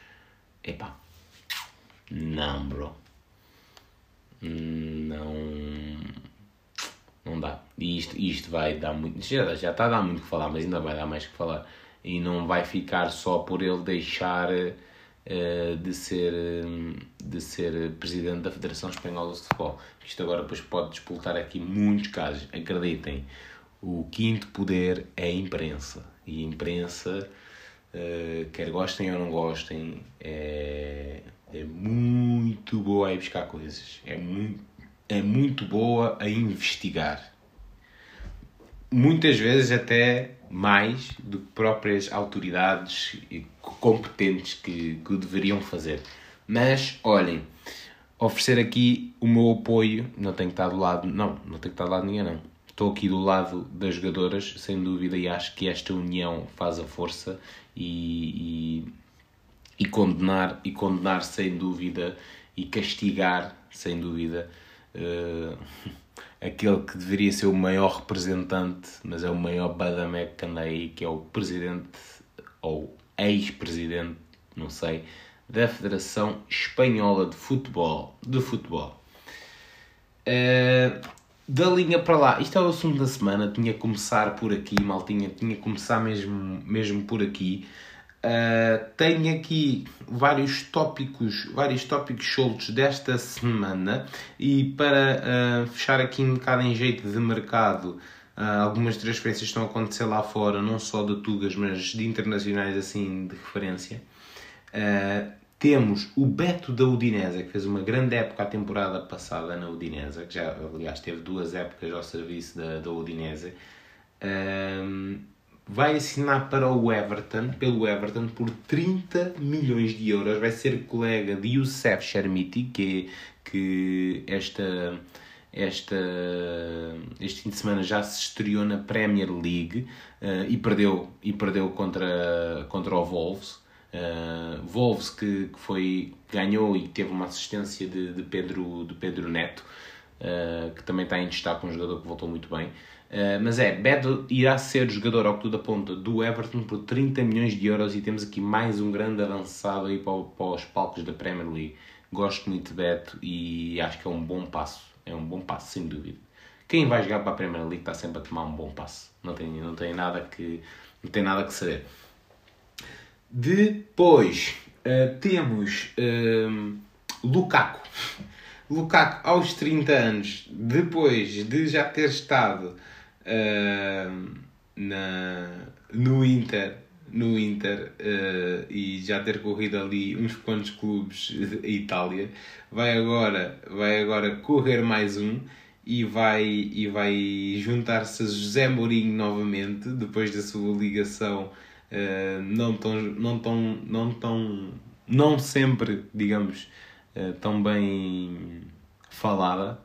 Speaker 2: Epá, não, bro. Não. Não dá. E isto, isto vai dar muito. Já, já está a dar muito que falar, mas ainda vai dar mais que falar. E não vai ficar só por ele deixar uh, de, ser, de ser presidente da Federação Espanhola de Futebol. Isto agora depois pode despoltar aqui muitos casos. Acreditem, o quinto poder é a imprensa. E a imprensa, uh, quer gostem ou não gostem, é, é muito boa a ir buscar coisas. É muito é muito boa a investigar. Muitas vezes até mais do que próprias autoridades competentes que, que o deveriam fazer. Mas, olhem, oferecer aqui o meu apoio, não tenho que estar do lado, não, não tenho que estar do lado de ninguém, não. Estou aqui do lado das jogadoras, sem dúvida, e acho que esta união faz a força e, e, e condenar, e condenar sem dúvida, e castigar sem dúvida uh, aquele que deveria ser o maior representante, mas é o maior badamec que anda aí, que é o presidente ou ex-presidente, não sei, da Federação Espanhola de Futebol. De futebol. Uh, da linha para lá, isto é o assunto da semana, tinha que começar por aqui, maltinha, tinha que começar mesmo, mesmo por aqui. Uh, tenho aqui vários tópicos, vários tópicos soltos desta semana e para uh, fechar aqui um bocado em jeito de mercado, uh, algumas transferências estão a acontecer lá fora, não só de Tugas, mas de internacionais assim de referência. temos o Beto da Udinese, que fez uma grande época a temporada passada na Udinese, que já, aliás, teve duas épocas ao serviço da, da Udinese vai assinar para o Everton, pelo Everton, por 30 milhões de euros. Vai ser colega de Youssef Chermiti, que, que esta, esta, este fim de semana já se estreou na Premier League uh, e perdeu, e perdeu contra, contra o Wolves. Uh, Wolves que, que foi, ganhou e teve uma assistência de, de, Pedro, de Pedro Neto, uh, que também está em destaque, um jogador que voltou muito bem. Uh, mas é, Beto irá ser jogador, ao que tudo aponta, do Everton por 30 milhões de euros e temos aqui mais um grande avançado aí para, para os palcos da Premier League. Gosto muito de Beto e acho que é um bom passo. É um bom passo, sem dúvida. Quem vai jogar para a Premier League está sempre a tomar um bom passo. Não tem, não tem, nada, que, não tem nada que saber. Depois uh, temos uh, Lukaku. Lukaku aos 30 anos, depois de já ter estado na, no Inter, no Inter uh, e já ter corrido ali uns quantos clubes de Itália, vai agora, vai agora correr mais um e vai, e vai juntar-se a José Mourinho novamente, depois da sua ligação uh, não tão, não tão, não tão, não sempre, digamos, uh, tão bem falada.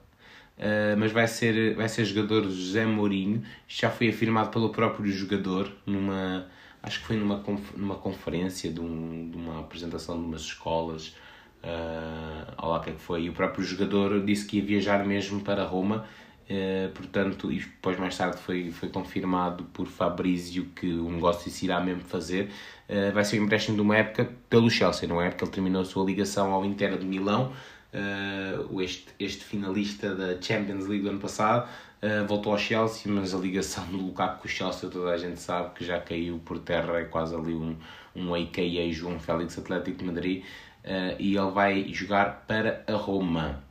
Speaker 2: Uh, mas vai ser, vai ser jogador José Mourinho, já foi afirmado pelo próprio jogador numa, acho que foi numa, numa conferência de, um, de uma apresentação de umas escolas, uh, olha lá o que é que foi, e o próprio jogador disse que ia viajar mesmo para Roma, uh, portanto, e depois mais tarde foi, foi confirmado por Fabrício que o negócio se irá mesmo fazer, uh, vai ser um empréstimo de uma época pelo Chelsea, não é? Porque ele terminou a sua ligação ao Inter de Milão, uh, este, este finalista da Champions League do ano passado, uh, voltou ao Chelsea, mas a ligação do Lukaku com o Chelsea toda a gente sabe que já caiu por terra, é quase ali um, um AKA João Félix Atlético de Madrid, uh, e ele vai jogar para a Roma.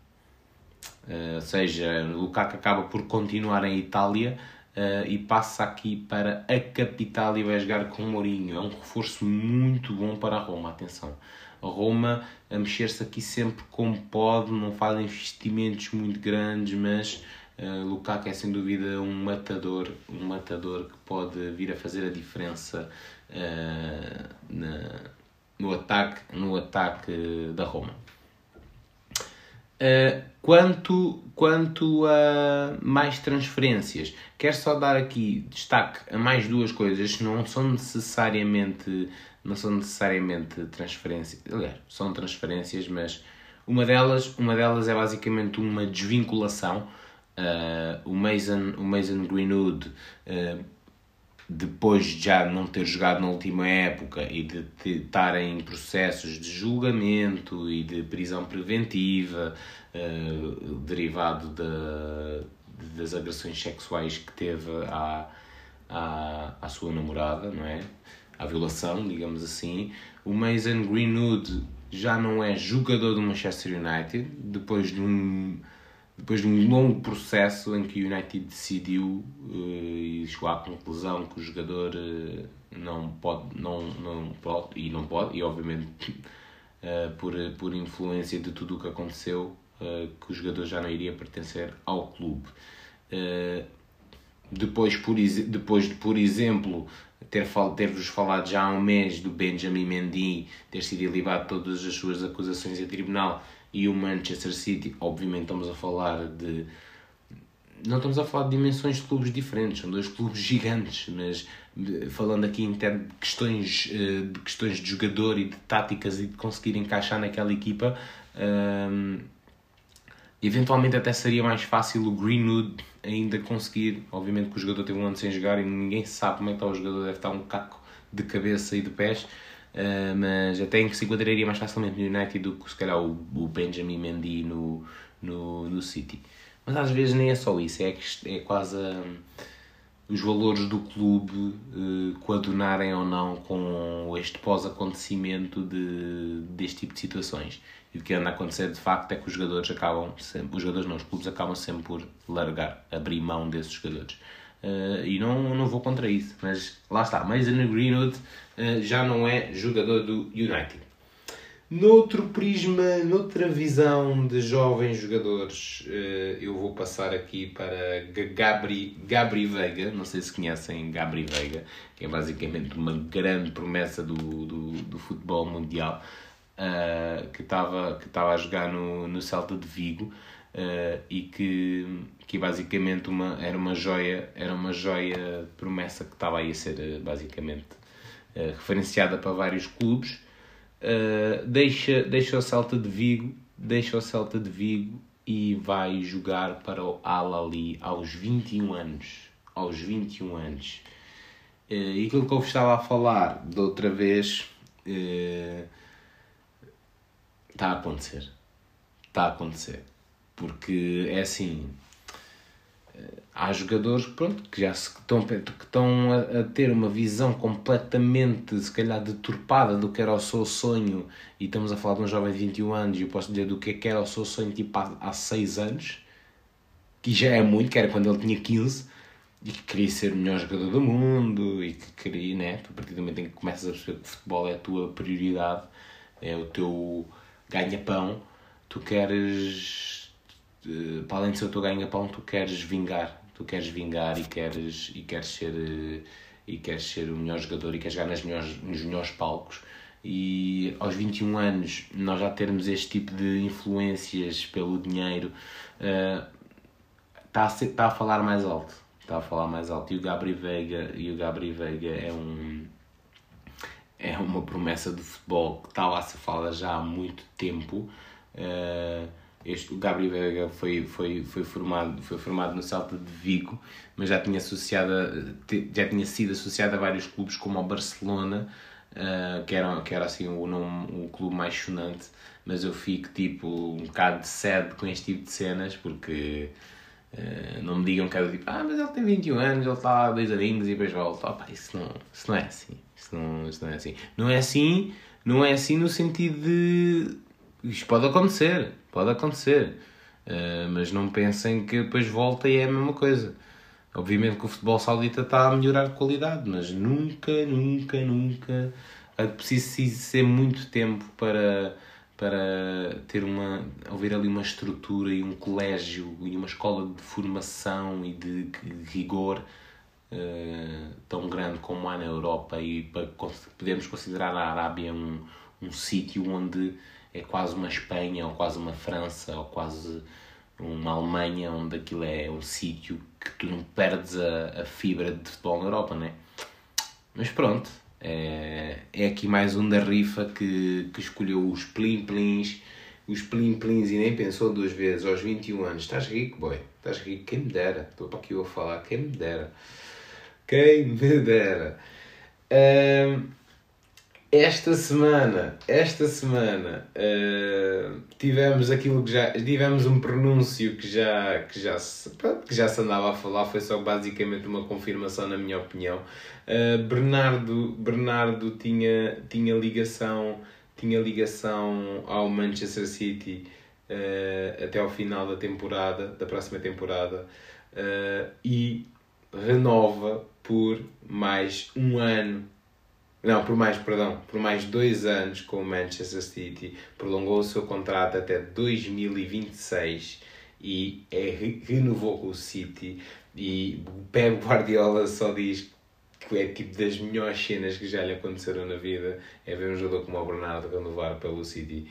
Speaker 2: ou seja, o Lukaku acaba por continuar em Itália, Uh, e passa aqui para a capital e vai jogar com o Mourinho. É um reforço muito bom para a Roma, atenção. Roma a mexer-se aqui sempre como pode, não faz investimentos muito grandes, mas uh, Lukaku é sem dúvida um matador, um matador que pode vir a fazer a diferença uh, na, no ataque, no ataque da Roma. Uh, quanto, quanto a mais transferências, quero só dar aqui destaque a mais duas coisas, não são necessariamente não são necessariamente transferências, aliás, são transferências, mas uma delas, uma delas é basicamente uma desvinculação. Uh, o, Mason, o Mason Greenwood, uh, depois de já não ter jogado na última época e de, de estar em processos de julgamento e de prisão preventiva, uh, derivado de, das agressões sexuais que teve à, à, à sua namorada, não é? À violação, digamos assim. O Mason Greenwood já não é jogador do Manchester United depois de um depois de um longo processo em que o United decidiu uh, e chegou à conclusão que o jogador uh, não pode não não pode e não pode e obviamente uh, por por influência de tudo o que aconteceu que o jogador já não iria pertencer ao clube depois por depois de por exemplo ter ter-vos falado já há um mês do Benjamin Mendy ter sido elevado todas as suas acusações a tribunal e o Manchester City, obviamente estamos a falar de não estamos a falar de dimensões de clubes diferentes, são dois clubes gigantes, mas falando aqui em termos de questões, eh, de questões de jogador e de táticas e de conseguir encaixar naquela equipa, um, eventualmente até seria mais fácil o Greenwood ainda conseguir, obviamente que o jogador teve um ano sem jogar e ninguém sabe como é que está o jogador, deve estar um caco de cabeça e de pés, uh, mas até em que se enquadraria mais facilmente no United do que se calhar o, o Benjamin Mendy no, no, no City. Mas às vezes nem é só isso, é, é quase os valores do clube uh, coadunarem ou não com este pós-acontecimento de, deste tipo de situações. O que anda a acontecer de facto é que os jogadores acabam sempre, os jogadores não, os clubes acabam sempre por largar, abrir mão desses jogadores. Uh, e não, não vou contra isso, mas lá está, Mason Greenwood uh, já não é jogador do United. Noutro prisma, noutra visão de jovens jogadores, uh, eu vou passar aqui para Gabri, Gabri Veiga, não sei se conhecem Gabri Veiga, que é basicamente uma grande promessa do, do, do futebol mundial uh, que estava que estava a jogar no, no Celta de Vigo uh, e que que basicamente uma era uma joia era uma joia promessa que estava aí a ser uh, basicamente referenciada para vários clubes. Deixa deixa o Celta de Vigo deixa o Celta de Vigo e vai jogar para o Al Ali aos 21 anos aos 21 anos. E aquilo que eu estava a falar de outra vez Está a acontecer. Está a acontecer. Porque é assim, há jogadores pronto, que já se, que estão, que estão a, a, ter uma visão completamente, se calhar, deturpada do que era o seu sonho. E estamos a falar de um jovem de 21 anos, e eu posso dizer do que, é que era o seu sonho tipo, há, há 6 anos, que já é muito, que era quando ele tinha 15, e que queria ser o melhor jogador do mundo, e que queria, né? A partir do momento em que começas a perceber que o futebol é a tua prioridade, é o teu ganha-pão, tu queres, eh, para além de ser o teu ganha-pão, tu queres vingar. Tu queres vingar e queres, e queres ser eh, e queres ser o melhor jogador e queres jogar nas melhores, nos melhores palcos. E aos 21 anos nós já termos este tipo de influências pelo dinheiro uh, está, a ser, está a falar mais alto. Está a falar mais alto. E o Gabri Veiga e o Gabri Veiga é um é uma promessa de futebol que está lá a ser falada já há muito tempo uh, este, o Gabriel Veiga foi, foi, foi, formado, foi formado no Celta de Vigo, mas já tinha, associado já tinha sido associado a vários clubes, como ao Barcelona, uh, que, era, que era assim o, nome, o clube mais chonante. Mas eu fico tipo um bocado de sede com este tipo de cenas, porque uh, não me digam que é tipo, ah, mas ele tem 21 anos, ele está lá dois aninhos e depois volta. Opa, isso, não, isso não é assim. Isso não, isso não é assim. Não é assim, não é assim no sentido de. Isto pode acontecer Pode acontecer. Uh, mas não pensem que depois volta e é a mesma coisa. Obviamente que o futebol saudita está a melhorar de qualidade, mas nunca, nunca, nunca é preciso ser muito tempo para, para ter uma, ouvir ali uma estrutura e um colégio e uma escola de formação e de rigor uh, tão grande como há na Europa e para podemos considerar a Arábia um, um sítio onde é quase uma Espanha, ou quase uma França, ou quase uma Alemanha, onde aquilo é um sítio que tu não perdes a, a fibra de futebol na Europa, né? Mas pronto, é, é aqui mais um da rifa que, que escolheu os plim-plins, os plim-plins e nem pensou duas vezes, aos 21 anos. Estás rico, boy, estás rico, quem me dera. Estou para aqui eu a falar, quem me dera. Quem me dera. Um, esta semana, esta semana uh, tivemos aquilo que já tivemos um pronúncio que já que já se, que já se andava a falar, foi só basicamente uma confirmação na minha opinião. Uh, Bernardo Bernardo tinha tinha ligação tinha ligação ao Manchester City uh, até ao final da temporada da próxima temporada e renova por mais um ano não, por mais, perdão, por mais dois anos com o Manchester City, prolongou o seu contrato até 2026 e é, renovou com o City. E o Pep Guardiola só diz que é tipo das melhores cenas que já lhe aconteceram na vida é ver um jogador como o Bernardo renovar pelo City.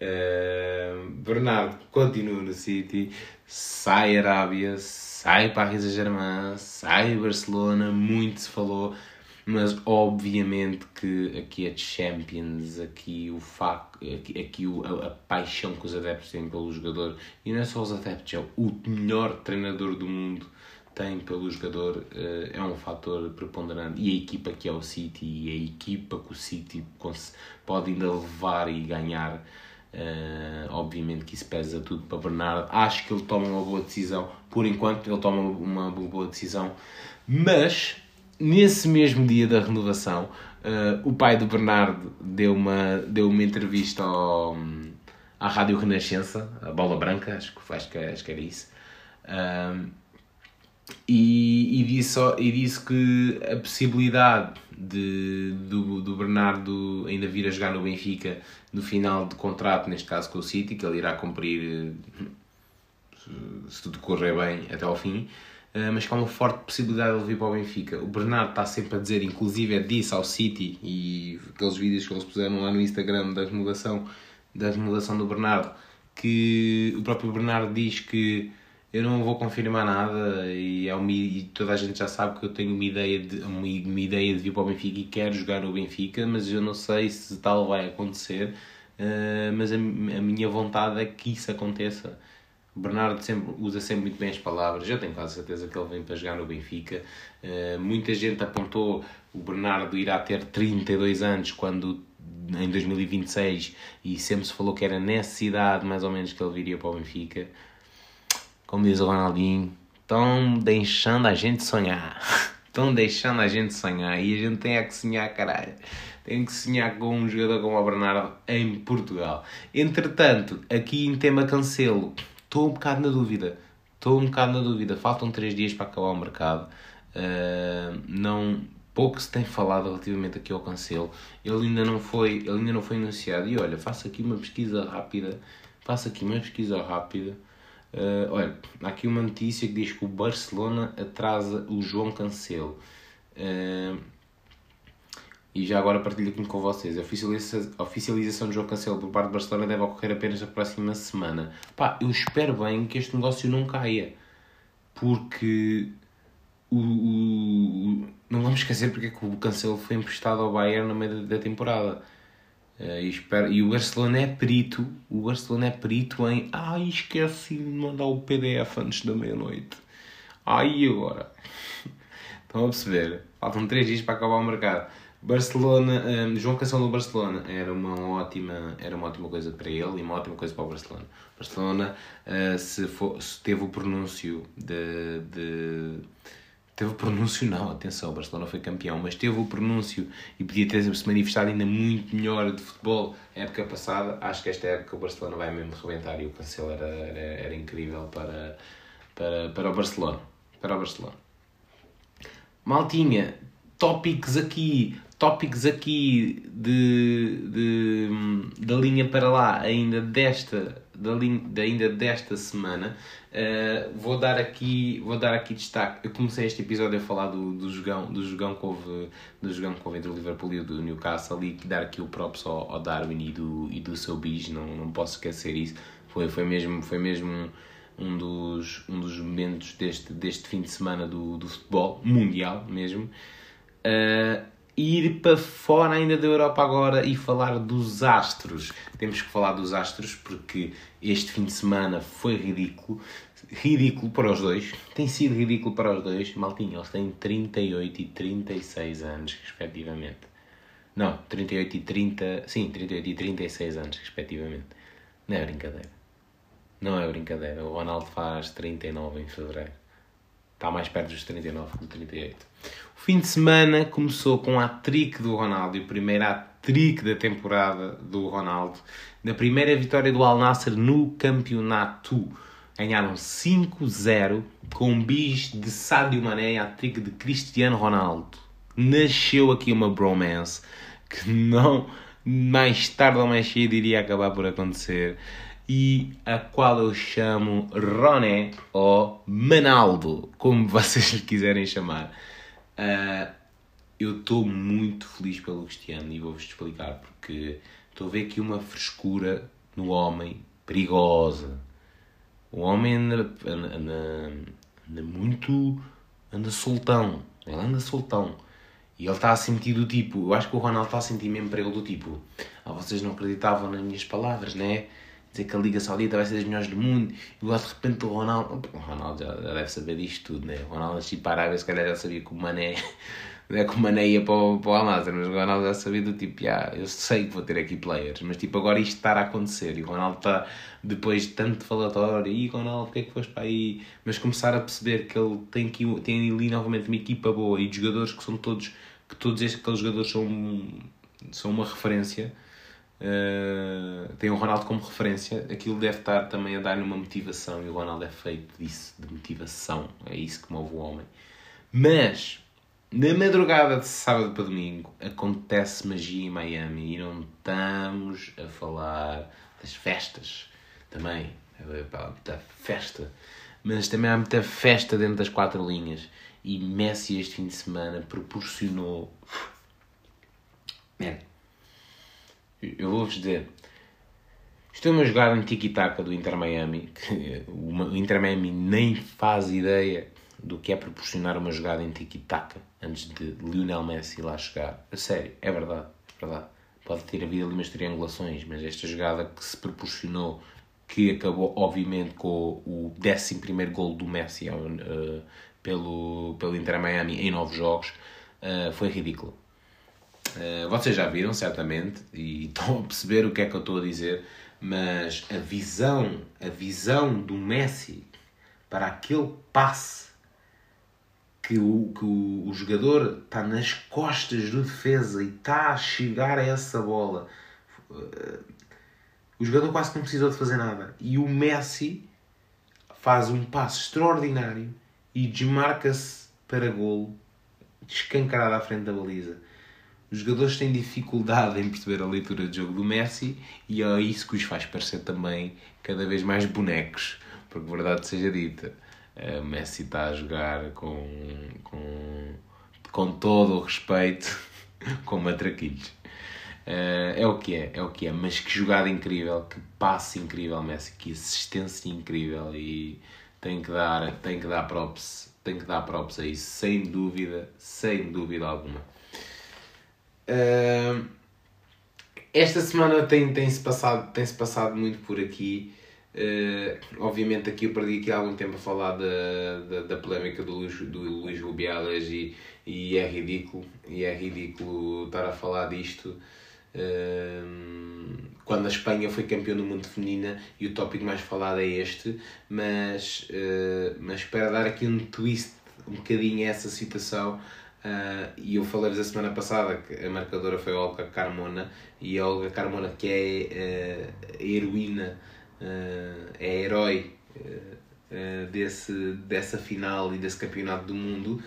Speaker 2: Uh, Bernardo continua no City, sai Arábia, sai Paris Saint-Germain, sai Barcelona, muito se falou mas obviamente que aqui a Champions, aqui o facto, aqui, aqui o, a, a, paixão que os adeptos têm pelo jogador, e não é só os adeptos, é o melhor treinador do mundo tem pelo jogador, eh, é um fator preponderante. E a equipa que é o City, e a equipa que o City pode ainda levar e ganhar, Uh, obviamente que isso pesa tudo para Bernardo. Acho que ele toma uma boa decisão. Por enquanto, ele toma uma boa decisão. Mas nesse mesmo dia da renovação, uh, o pai do Bernardo deu uma, deu uma entrevista ao, à Rádio Renascença, a Bola Branca, acho, acho, que, acho que era isso. Uh, e, e, disse, e disse que a possibilidade de, do, do Bernardo ainda vir a jogar no Benfica no final de contrato, neste caso com o City, que ele irá cumprir, se tudo correr bem, até ao fim, eh, mas com uma forte possibilidade de ele vir para o Benfica. O Bernardo está sempre a dizer, inclusive é disse ao City, e aqueles vídeos que eles puseram lá no Instagram da renovação, da renovação do Bernardo, que o próprio Bernardo diz que eu não vou confirmar nada e, é uma, e toda a gente já sabe que eu tenho uma ideia, de, uma, uma ideia de vir para o Benfica e quero jogar no Benfica, mas eu não sei se tal vai acontecer, uh, mas a, a minha vontade é que isso aconteça. O Bernardo sempre, usa sempre muito bem as palavras. Eu tenho quase certeza que ele vem para jogar no Benfica. Uh, muita gente apontou o Bernardo irá ter 32 anos quando em 2026 e sempre se falou que era nessa idade mais ou menos que ele viria para o Benfica. como diz o Ronaldinho, estão deixando a gente sonhar. Estão deixando a gente sonhar e a gente tem é que sonhar, caralho. Tem que sonhar com um jogador como o Bernardo em Portugal. Entretanto, aqui em tema cancelo, estou um bocado na dúvida. Estou um bocado na dúvida. Faltam 3 dias para acabar o mercado. Uh, não, pouco se tem falado relativamente aqui ao cancelo. Ele ainda não foi, ele ainda não foi anunciado. E olha, faço aqui uma pesquisa rápida. Faço aqui uma pesquisa rápida Uh, olha, há aqui uma notícia que diz que o Barcelona atrasa o João Cancelo. Uh, e já agora partilho aqui com vocês. A oficialização, de João Cancelo por parte do Barcelona deve ocorrer apenas na próxima semana. Pá, eu espero bem que este negócio não caia. Porque o, o, não vamos esquecer porque é que o Cancelo foi emprestado ao Bayern no meio da, da temporada. Uh, e, espero, e o Barcelona é perito, o Barcelona é perito em ai esqueci de mandar o PDF antes da meia-noite. Ai agora. Estão a perceber? Faltam 3 dias para acabar o mercado. Barcelona, um, João Cancelo no Barcelona era uma ótima, era uma ótima coisa para ele e uma ótima coisa para o Barcelona. Barcelona uh, se, for, se teve o pronúncio de, de teve o pronúncio, não, atenção, o Barcelona foi campeão, mas teve o pronúncio e podia ter se manifestado ainda muito melhor de futebol época passada. Acho que esta época o Barcelona vai mesmo rebentar e o Cancelo era, era, era incrível para, para, para o Barcelona. Para o Barcelona. Maltinha, tópicos aqui, tópicos aqui de, de, da linha para lá ainda desta, da linha, ainda desta semana. Uh, vou dar aqui vou dar aqui destaque eu comecei este episódio a falar do, do jogão do jogão que houve do jogão que houve entre o Liverpool e o do Newcastle e dar aqui o props ao, ao Darwin e do, e do seu bis não, não posso esquecer isso foi, foi mesmo foi mesmo um dos, um dos momentos deste, deste fim de semana do, do futebol mundial mesmo uh, ir para fora ainda da Europa agora e falar dos astros. Temos que falar dos astros porque este fim de semana foi ridículo. Ridículo para os dois. Tem sido ridículo para os dois. Maltinho, eles têm 38 e 36 anos, respectivamente. Não, 38 e 30... Sim, 38 e 36 anos, respectivamente. Não é brincadeira. Não é brincadeira. O Ronaldo faz 39 em fevereiro. Está mais perto dos 39 que do 38. O fim de semana começou com a trick do Ronaldo, o primeiro trick da temporada do Ronaldo, na primeira vitória do Al Nasser no campeonato. Ganharam 5-0 com um bis de Sadio Mané e a trick de Cristiano Ronaldo. Nasceu aqui uma bromance que não mais tarde ou mais cedo iria acabar por acontecer e a qual eu chamo Roné ou Manaldo, como vocês lhe quiserem chamar. Uh, eu estou muito feliz pelo Cristiano e vou-vos explicar porque estou a ver aqui uma frescura no homem perigosa. O homem anda, anda, anda, muito. anda soltão. Ele anda soltão. E ele está a sentir do tipo. Eu acho que o Ronaldo está a sentir mesmo para ele do tipo. Ah, vocês não acreditavam nas minhas palavras, né? Dizer que a Liga Saudita vai ser das melhores do mundo e agora de repente o Ronaldo. O Ronaldo já, deve saber disto tudo, né? O Ronaldo de ir para a Arábia, se calhar já sabia que o Mané. é que o Mané ia para o, para o mas o Ronaldo já sabia do tipo, yeah, eu sei que vou ter aqui players, mas tipo, agora isto está a acontecer e o Ronaldo está, depois de tanto falatório, e Ronaldo, porque é que foste para aí? Mas começar a perceber que ele tem, que, tem ali novamente uma equipa boa e de jogadores que são todos, que todos estes, aqueles jogadores são, são uma referência Uh, tem o Ronaldo como referência, aquilo deve estar também a dar-lhe uma motivação e o Ronaldo é feito disso, de motivação, é isso que move o homem. Mas, na madrugada de sábado para domingo, acontece magia em Miami e não estamos a falar das festas também, é muita festa, mas também há muita festa dentro das quatro linhas e Messi este fim de semana proporcionou. Man, eu vou-vos dizer. Estou a jogar em tiki-taka do Inter Miami, que o Inter Miami nem faz ideia do que é proporcionar uma jogada em tiki-taka antes de Lionel Messi lá chegar. A sério, é verdade, é verdade. Pode ter havido ali umas triangulações, mas esta jogada que se proporcionou, que acabou obviamente com o 11 gol do Messi uh, pelo, pelo Inter Miami em 9 jogos, uh, foi ridículo. Uh, vocês já viram, certamente, e estão a perceber o que é que eu estou a dizer, mas a visão, a visão do Messi para aquele passe que o, que o, o jogador está nas costas do defesa e está a chegar a essa bola. O jogador quase não precisou de fazer nada. E o Messi faz um passo extraordinário e desmarca-se para golo, descancarado à frente da baliza. Os jogadores têm dificuldade em perceber a leitura de jogo do Messi e é isso que os faz parecer também cada vez mais bonecos. Porque, verdade seja dita, o Messi está a jogar com, com, com todo o respeito com matraquilhos. Uh, é o que é, é o que é, mas que jogada incrível, que passe incrível, Messi, que assistência incrível e tem que dar, tem que dar props, tem que dar props a isso, sem dúvida, sem dúvida alguma. Uh, esta semana tem, tem-se passado, tem -se passado muito por aqui. Uh, obviamente aqui eu perdi aqui algum tempo a falar da, da, da polémica do Luís, do Luís Rubiales e, e é ridículo, e é ridículo estar a falar disto quando a Espanha foi campeã do mundo feminina e o tópico mais falado é este, mas, uh, mas para dar aqui um twist um bocadinho a essa situação, uh, e eu falei-vos a semana passada que a marcadora foi Olga Carmona, e a Olga Carmona, que é uh, a heroína, é a herói desse, dessa final e desse campeonato do mundo,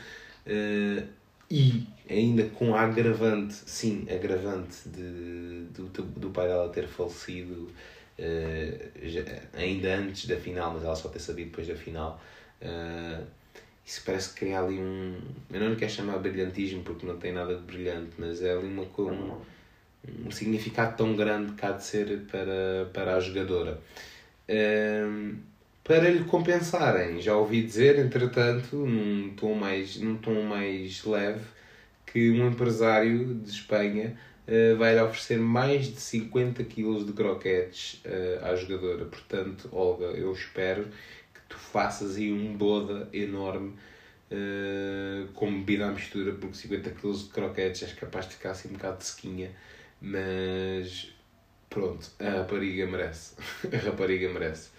Speaker 2: e ainda com a agravante, sim, agravante de, do, do pai dela ter falecido uh, já, ainda antes da final, mas ela só ter sabido depois da final. Isso parece criar ali um. Eu não lhe quero chamar brilhantismo porque não tem nada de brilhante, mas é ali uma, um, um significado tão grande que há de ser para, para a jogadora. Uh, para lhe compensarem. Já ouvi dizer, entretanto, num tom mais, num tom mais leve, que um empresário de Espanha uh, vai lhe oferecer mais de 50 kg de croquetes uh, à jogadora. Portanto, Olga, eu espero que tu faças aí um boda enorme uh, com bebida à mistura, porque 50 kg de croquetes és capaz de ficar assim um bocado de sequinha, mas pronto, a rapariga merece. a rapariga merece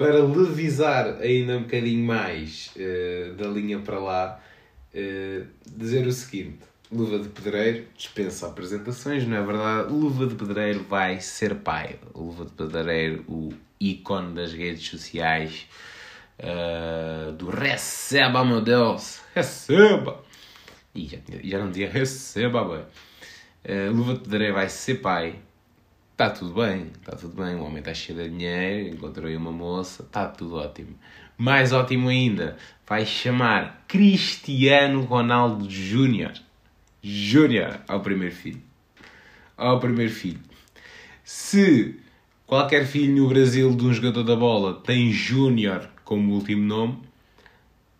Speaker 2: para levisar ainda um bocadinho mais uh, da linha para lá, uh, dizer o seguinte: Luva de Pedreiro dispensa apresentações, não é verdade? Luva de Pedreiro vai ser pai. Luva de Pedreiro, o ícone das redes sociais, uh, do receba, meu Deus, receba! E já, já não dizia receba, bem. Luva de Pedreiro vai ser pai está tudo bem, está tudo bem, o homem está cheio de dinheiro, encontrou aí uma moça, está tudo ótimo. Mais ótimo ainda, vai chamar Cristiano Ronaldo Júnior. Júnior ao primeiro filho. Ao primeiro filho. Se qualquer filho no Brasil de um jogador da bola tem Júnior como último nome,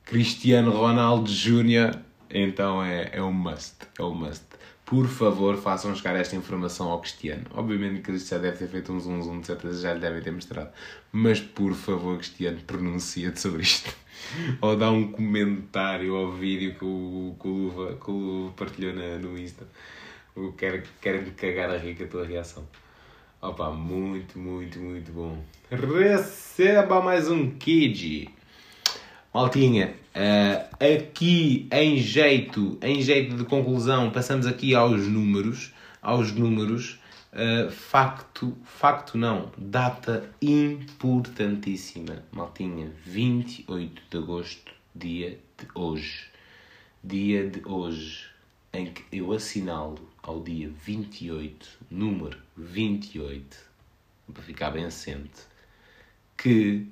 Speaker 2: Cristiano Ronaldo Júnior, então é, é um must. É um must por favor, façam chegar esta informação ao Cristiano. Obviamente que já deve ter feito um zoom zoom, de certeza já lhe devem ter mostrado. Mas por favor, Cristiano, pronuncia-te sobre isto. Ou dá um comentário ao vídeo que o, que o, Luva, que o Luva partilhou na, no Insta. Eu quero, cagar a rir com a tua reação. Opa, muito, muito, muito bom. Receba mais um Kid. Maltinha, uh, aqui em jeito, em jeito de conclusão, passamos aqui aos números. Aos números. Uh, facto, facto não, data importantíssima, maltinha, 28 de agosto, dia de hoje. Dia de hoje, em que eu assinalo ao dia 28, número 28, para ficar bem assente, que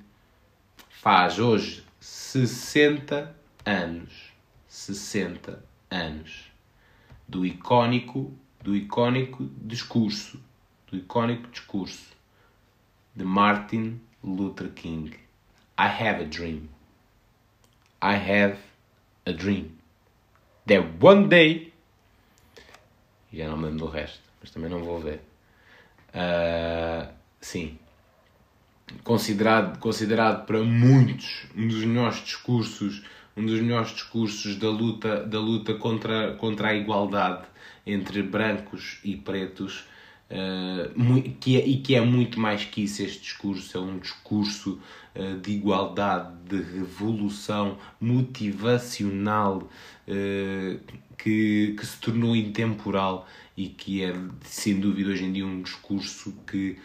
Speaker 2: faz hoje 60 anos. 60 anos. Do icónico, do icónico discurso, do icónico discurso de Martin Luther King. I have a dream. I have a dream. That one day. Já não me lembro do resto, mas também não vou ver. Uh, sim, considerado, considerado para muitos um dos melhores discursos, um dos melhores discursos da luta, da luta contra, contra a igualdade entre brancos e pretos. uh, que é, e que é muito mais que isso. Este discurso é um discurso uh, de igualdade, de revolução motivacional uh, que, que se tornou intemporal e que é sem dúvida hoje em dia um discurso que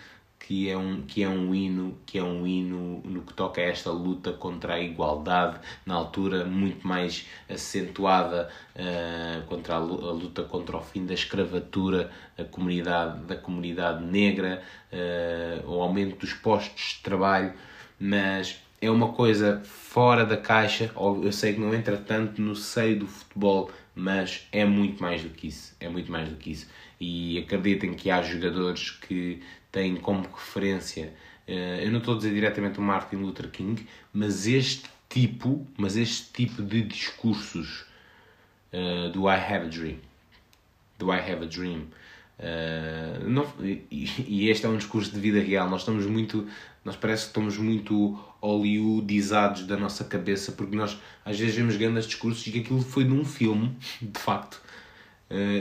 Speaker 2: que é um que é um hino que é um hino no que toca a esta luta contra a igualdade na altura muito mais acentuada uh, contra a, luta contra o fim da escravatura da comunidade da comunidade negra uh, o aumento dos postos de trabalho mas é uma coisa fora da caixa. Eu sei que não entra tanto no seio do futebol mas é muito mais do que isso é muito mais do que isso. E acreditem que há jogadores que têm como referência, uh, eu não estou a dizer diretamente o Martin Luther King, mas este tipo, mas este tipo de discursos uh, do I Have a Dream, do I Have a Dream, uh, não, e, este é um discurso de vida real, nós estamos muito, nós parece que estamos muito hollywoodizados da nossa cabeça, porque nós às vezes vemos grandes discursos e que aquilo foi num filme, de facto,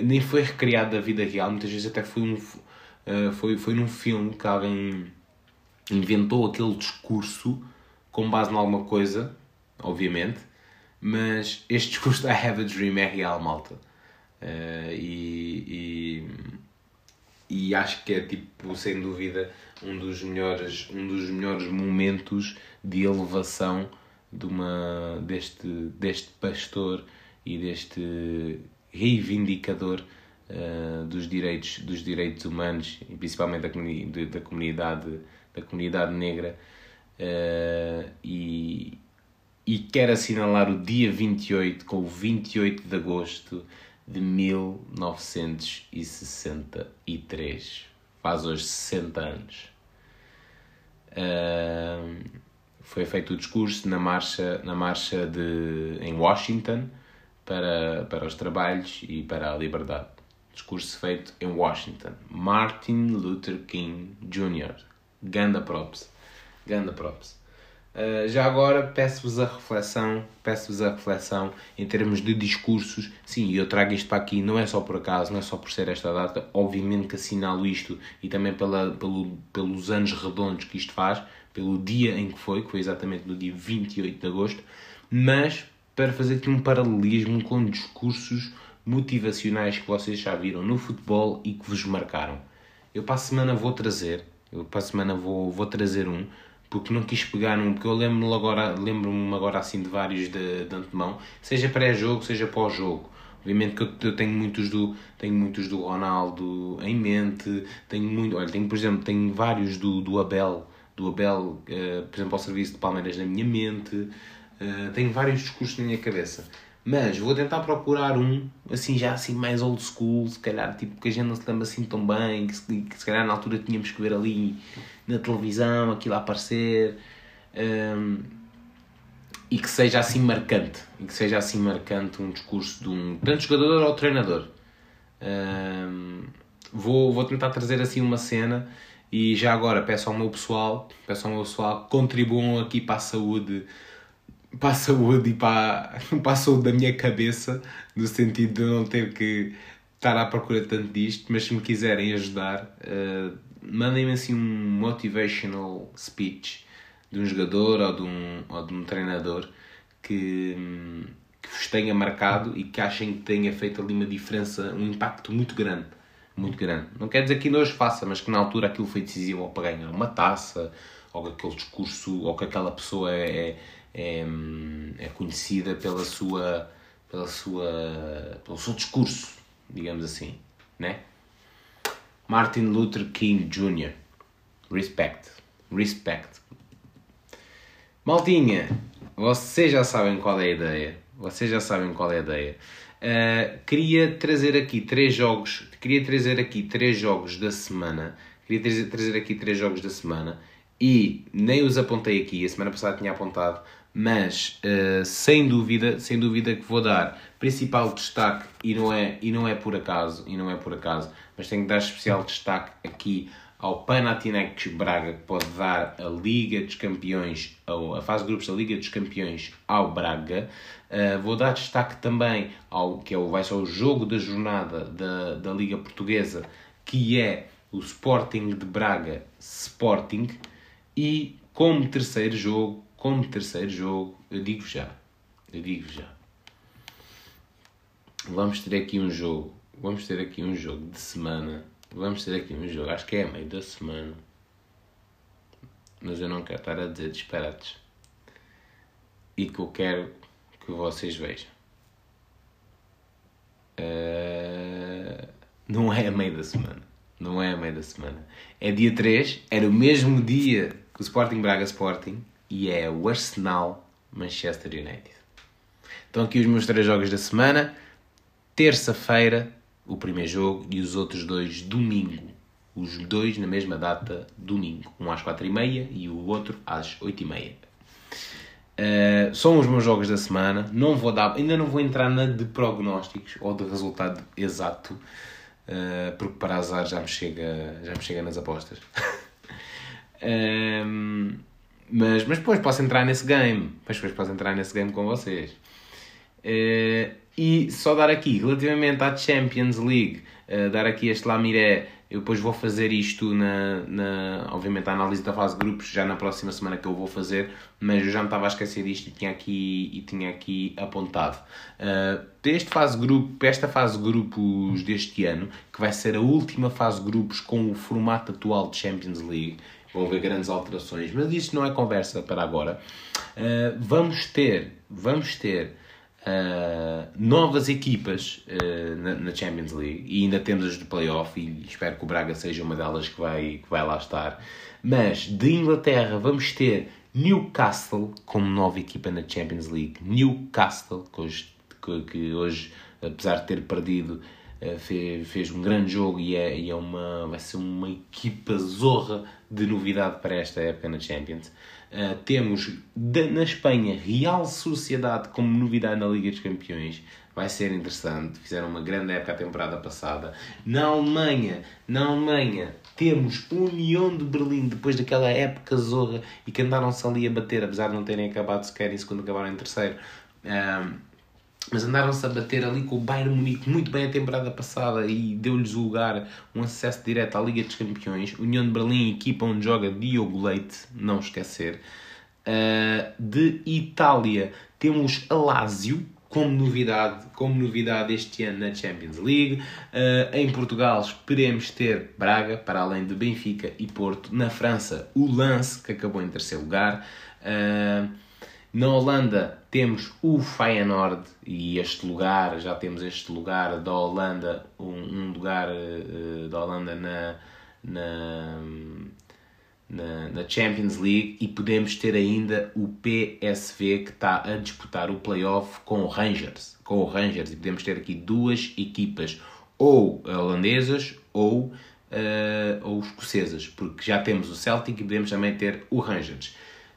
Speaker 2: nem foi recriado da vida real, muitas vezes até foi um uh, foi, foi num filme que alguém inventou aquele discurso com base em alguma coisa, obviamente, mas este discurso I Have a Dream é real, malta. Uh, e, e, e, acho que é tipo, sem dúvida, um dos melhores, um dos melhores momentos de elevação de uma, deste, deste pastor e deste reivindicador uh, dos, direitos, dos direitos humanos e principalmente da, comuni da, comunidade, da comunidade negra uh, e, e quero assinalar o dia 28 com o 28 de agosto de 1963. Faz hoje 60 anos. Uh, foi feito o discurso na marcha, na marcha de, em Washington para, para os trabalhos e para a liberdade. Discurso feito em Washington. Martin Luther King Jr. Ganda props. Ganda props. Uh, já agora peço-vos a reflexão, peço-vos a reflexão em termos de discursos. Sim, eu trago isto para aqui, não é só por acaso, não é só por ser esta data. Obviamente que assinalo isto e também pela, pelo, pelos anos redondos que isto faz, pelo dia em que foi, que foi exatamente no dia 28 de agosto, mas para fazer aqui um paralelismo com discursos motivacionais que vocês já viram no futebol e que vos marcaram. Eu para a semana vou trazer, eu para a semana vou, vou trazer um, porque não quis pegar um, porque eu lembro-me agora, lembro-me agora assim de vários de, de antemão, seja pré-jogo, seja pós-jogo. Obviamente que eu, eu, tenho muitos do tenho muitos do Ronaldo em mente, tenho muito, olha, tenho por exemplo, tenho vários do, do Abel, do Abel, uh, por exemplo, ao serviço de Palmeiras na minha mente, uh, tenho vários discursos na minha cabeça. Mas vou tentar procurar um, assim, já assim mais old school, se calhar, tipo, que a gente não se lembra assim tão bem, que se, que se calhar na altura tínhamos que ver ali na televisão, aquilo a aparecer, um, e que seja assim marcante, e que seja assim marcante um discurso de um, tanto jogador ou treinador. Um, vou, vou tentar trazer assim uma cena e já agora peço ao meu pessoal, peço ao meu pessoal que contribuam aqui para a saúde para a saúde e para, para a saúde da minha cabeça, no sentido de não ter que estar à procura tanto disto, mas se me quiserem ajudar, uh, mandem-me assim um motivational speech de um jogador ou de um, ou de um treinador que, que vos tenha marcado e que achem que tenha feito ali uma diferença, um impacto muito grande. Muito grande. Não quer dizer que ainda hoje faça, mas que na altura aquilo foi decisivo ou para ganhar uma taça, ou que aquele discurso, ou que aquela pessoa é, é é, é conhecida pela sua, pela sua, pelo seu discurso, digamos assim, né? Martin Luther King Jr. Respect. Respect. Maltinha, vocês já sabem qual é a ideia. Vocês já sabem qual é a ideia. Uh, queria trazer aqui três jogos. Queria trazer aqui três jogos da semana. Queria trazer, trazer aqui três jogos da semana. E nem os apontei aqui. A semana passada tinha apontado mas uh, sem dúvida, sem dúvida que vou dar principal destaque e não é e não é por acaso e não é por acaso, mas tenho que dar especial destaque aqui ao Panathinaikos Braga que pode dar a Liga dos Campeões ou a fase de grupos da Liga dos Campeões ao Braga. Uh, vou dar destaque também ao que é o vai ser o jogo da jornada da, da Liga Portuguesa que é o Sporting de Braga Sporting e como terceiro jogo, como terceiro jogo, eu digo já, eu digo já. Vamos ter aqui um jogo, vamos ter aqui um jogo de semana, vamos ter aqui um jogo, acho que é a meio da semana, mas eu não quero estar a dizer disparates e que eu quero que vocês vejam. Uh, não é a meio da semana. Não é a meio da semana. É dia 3, era o mesmo dia que o Sporting Braga Sporting e é o Arsenal Manchester United. Estão aqui os meus três jogos da semana. Terça-feira, o primeiro jogo, e os outros dois domingo. Os dois na mesma data, domingo. Um às 4h30 e o outro às 8h30. Uh, são os meus jogos da semana. Não vou dar, ainda não vou entrar na de prognósticos ou de resultado exato, uh, porque para azar já me chega, já me chega nas apostas. uh, mas, mas depois posso entrar nesse game. Mas depois posso entrar nesse game com vocês. Uh, e só dar aqui, relativamente à Champions League, dar aqui este Lamiré eu depois vou fazer isto na, na, obviamente, a análise da fase de grupos já na próxima semana que eu vou fazer, mas eu já me estava a esquecer disto e tinha aqui, e tinha aqui apontado. Uh, deste fase grupo, esta fase de grupos deste ano, que vai ser a última fase de grupos com o formato atual de Champions League, vão haver grandes alterações, mas isto não é conversa para agora. Uh, vamos ter, vamos ter uh, novas equipas uh, na, na, Champions League e ainda temos as do playoff e espero que o Braga seja uma delas que vai, que vai lá estar. Mas de Inglaterra vamos ter Newcastle como nova equipa na Champions League. Newcastle, que hoje, que, que hoje apesar de ter perdido, fez, fez um grande jogo e, é, e é uma, vai ser uma equipa zorra de novidade para esta época na Champions. Uh, temos na Espanha Real Sociedade como novidade na Liga dos Campeões. Vai ser interessante. Fizeram uma grande época a temporada passada. Na Alemanha, na Alemanha temos União de Berlim depois daquela época zorra e que andaram-se ali a bater, apesar de não terem acabado sequer em segundo, acabaram em terceiro. Uh, mas andaram-se a bater ali com o Bayern Munique muito bem a temporada passada e deu-lhes o lugar um acesso direto à Liga dos Campeões. União de Berlim, equipa onde joga Diogo Leite, não esquecer. Uh, de Itália temos a como novidade, como novidade este ano na Champions League. Uh, em Portugal esperemos ter Braga, para além de Benfica e Porto. Na França, o Lance, que acabou em terceiro lugar. Uh, na Holanda temos o Feyenoord e este lugar, já temos este lugar da Holanda, um, um lugar uh, da Holanda na, na, na, na, Champions League e podemos ter ainda o PSV que está a disputar o playoff com o Rangers, com o Rangers e podemos ter aqui duas equipas ou holandesas ou, uh, ou escocesas, porque já temos o Celtic e podemos também ter o Rangers.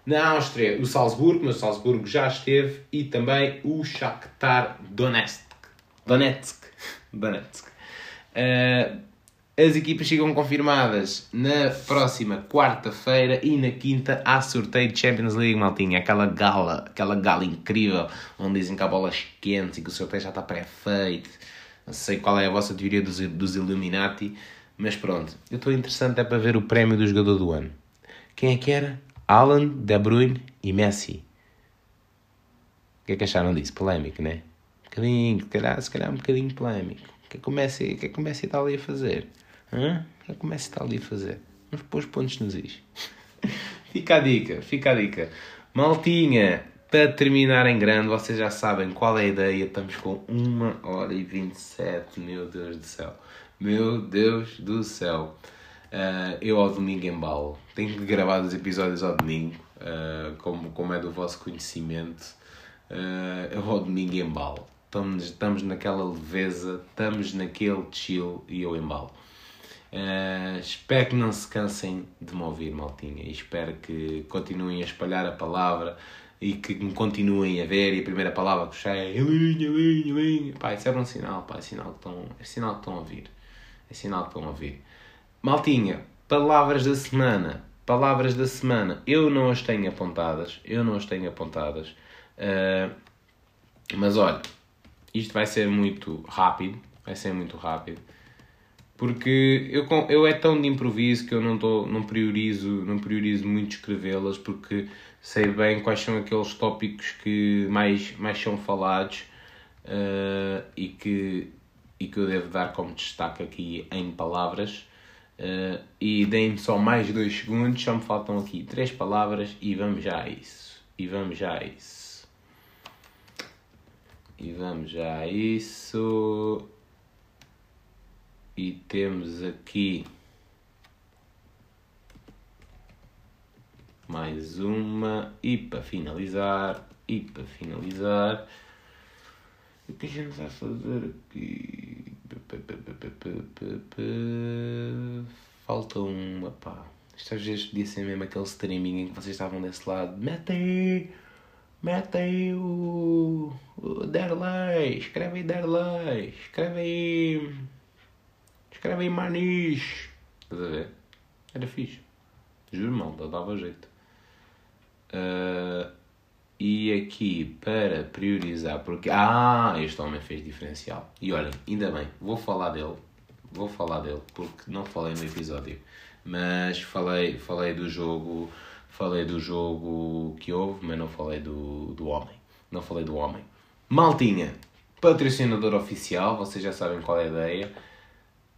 Speaker 2: Na Áustria, o Salzburgo, mas o Salzburgo já esteve, e também o Shakhtar Donetsk. Donetsk. Donetsk. Uh, as equipas ficam confirmadas na próxima quarta-feira e na quinta há sorteio de Champions League, maltinha. Aquela gala, aquela gala incrível, onde dizem que há bolas quentes e que o sorteio já está pré-feito. Não sei qual é a vossa teoria dos, dos Illuminati, mas pronto. Eu estou interessante é para ver o prémio do jogador do ano. Quem é que era? Alan, De Bruyne e Messi. O que é que acharam disso? Polémico, né? Um bocadinho, se calhar, se calhar um bocadinho polémico. O que é que o Messi, que é que o Messi está ali a fazer? Hã? O que é que o Messi está ali a fazer? Pôr os pontos nos is. fica a dica, fica a dica. Maltinha, para terminar em grande, vocês já sabem qual é a ideia. Estamos com 1 hora e 27. Meu Deus do céu. Meu Deus do céu. Uh, eu ao domingo embalo. Tenho que gravar os episódios ao domingo, uh, como, como é do vosso conhecimento. Uh, eu ao domingo embalo. Estamos, estamos naquela leveza, estamos naquele chill e eu embalo. Espero que não se cansem de me ouvir, maltinha. E espero que continuem a espalhar a palavra e que me continuem a ver. E a primeira palavra que puxei é linha, linha, linha. Pá, isso é um sinal, pá, é sinal que estão, é sinal que estão a ouvir. É sinal que estão a ouvir. Maltinha, palavras da semana. Palavras da semana. Eu não as tenho apontadas. Eu não as tenho apontadas. Uh, mas olha, isto vai ser muito rápido. Vai ser muito rápido. Porque eu, eu é tão de improviso que eu não, tô, não, priorizo, não priorizo muito escrevê-las porque sei bem quais são aqueles tópicos que mais, mais são falados eh, e, que, e que eu devo dar como destaque aqui em palavras. Eh, e deem-me só mais dois segundos, só me faltam aqui três palavras e vamos já a isso. E vamos já a isso. E vamos já a isso. E temos aqui mais uma. E para finalizar, e para finalizar, o que a gente vai fazer aqui? Falta uma, pá. Isto às vezes podia ser mesmo aquele streaming em que vocês estavam desse lado. Mete aí, mete aí o, o Derlei, escreve aí Derlei, escreve aí, escreve aí Manis. Estás a ver? Era fixe. Juro, mal, dava jeito. Ah, e aqui para priorizar, porque. Ah, este homem fez diferencial. E olhem, ainda bem, vou falar dele. Vou falar dele, porque não falei no episódio. Mas falei, falei do jogo. Falei do jogo que houve, mas não falei do, do homem. Não falei do homem. Maltinha, patrocinador oficial, vocês já sabem qual é a ideia.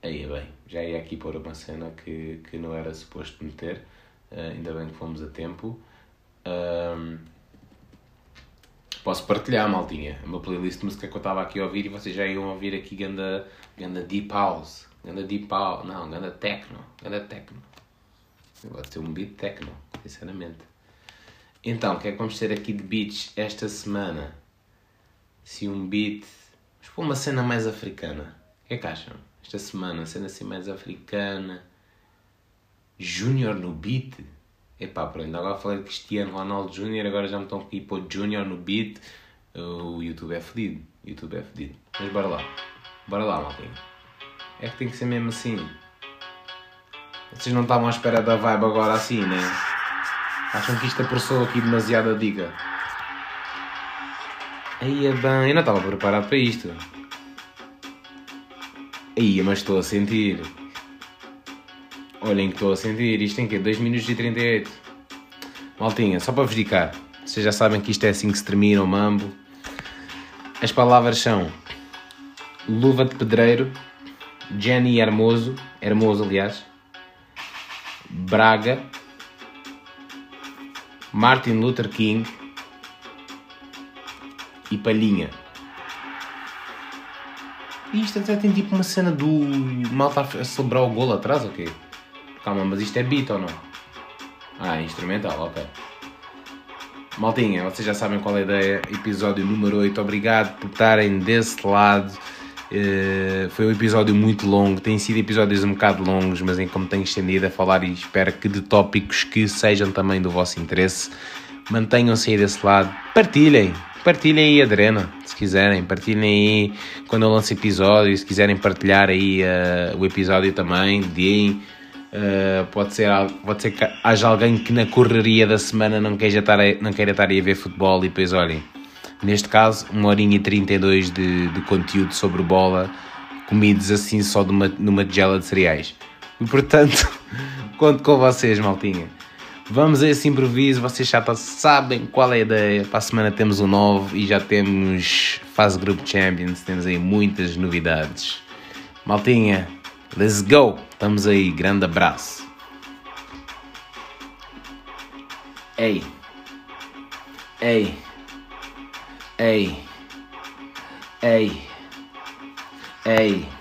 Speaker 2: Aí bem, já ia aqui pôr uma cena que, que não era suposto meter. Ah, ainda bem que fomos a tempo. Ahm, posso partilhar, maltinha. Uma playlist de música que eu estava aqui a ouvir e vocês já iam ouvir aqui ganda, ganda Deep House. Ganda Deep House. Não, ganda Techno. Ganda Techno. Pode ser um beat Techno, sinceramente. Então, o que é que vamos ter aqui de beats esta semana? Se um beat... Vamos pôr uma cena mais africana. O que é que acham? Esta semana, cena assim mais africana. Júnior no beat? Epá, pronto, agora falei de Cristiano Ronaldo Júnior, agora já me estão aqui pôr Júnior no beat. O YouTube é fedido. YouTube é fedido. Mas bora lá. Bora lá, maltinha. É que tem que ser mesmo assim. Vocês não estavam à espera da vibe agora assim, né? Acham que isto apressou aqui demasiado a dica? Aí é bem, eu não estava preparado para isto. Aí, mas estou a sentir. Olhem que estou a sentir. Isto tem que 2 minutos e 38. Maltinha, só para vos dicar. Vocês já sabem que isto é assim que se termina o mambo. As palavras são Luva de Pedreiro, Jenny Hermoso, Hermoso aliás, Braga, Martin Luther King e Palhinha. E isto até tem tipo uma cena do malta a celebrar o golo atrás, ou quê? Calma, mas isto é beat ou não? Ah, é instrumental, ok. Maltinha, vocês já sabem qual é a ideia. Episódio número 8. Obrigado por estarem desse lado. Eh, foi um episódio muito longo. Tem sido episódios um bocado longos, mas em como tenho estendido a falar e espero que de tópicos que sejam também do vosso interesse. Mantenham-se aí desse lado. Partilhem. Partilhem aí a drena, se quiserem. Partilhem aí quando eu lanço episódio. Se quiserem partilhar aí eh, o episódio também, deem. Uh, pode, ser, pode ser que haja alguém que na correria da semana não queira estar, não queira estar a ver futebol e depois olhem. Neste caso, uma horinha e 32 de, de conteúdo sobre bola, comidos assim só de uma, numa tigela de cereais. E portanto, conto com vocês, maltinha. Vamos a esse improviso, vocês já sabem qual é a ideia. Para a semana temos um novo e já temos fase Group Champions, temos aí muitas novidades. Maltinha, let's go! Estamos aí, grande abraço. Ei, ei, ei, ei, ei.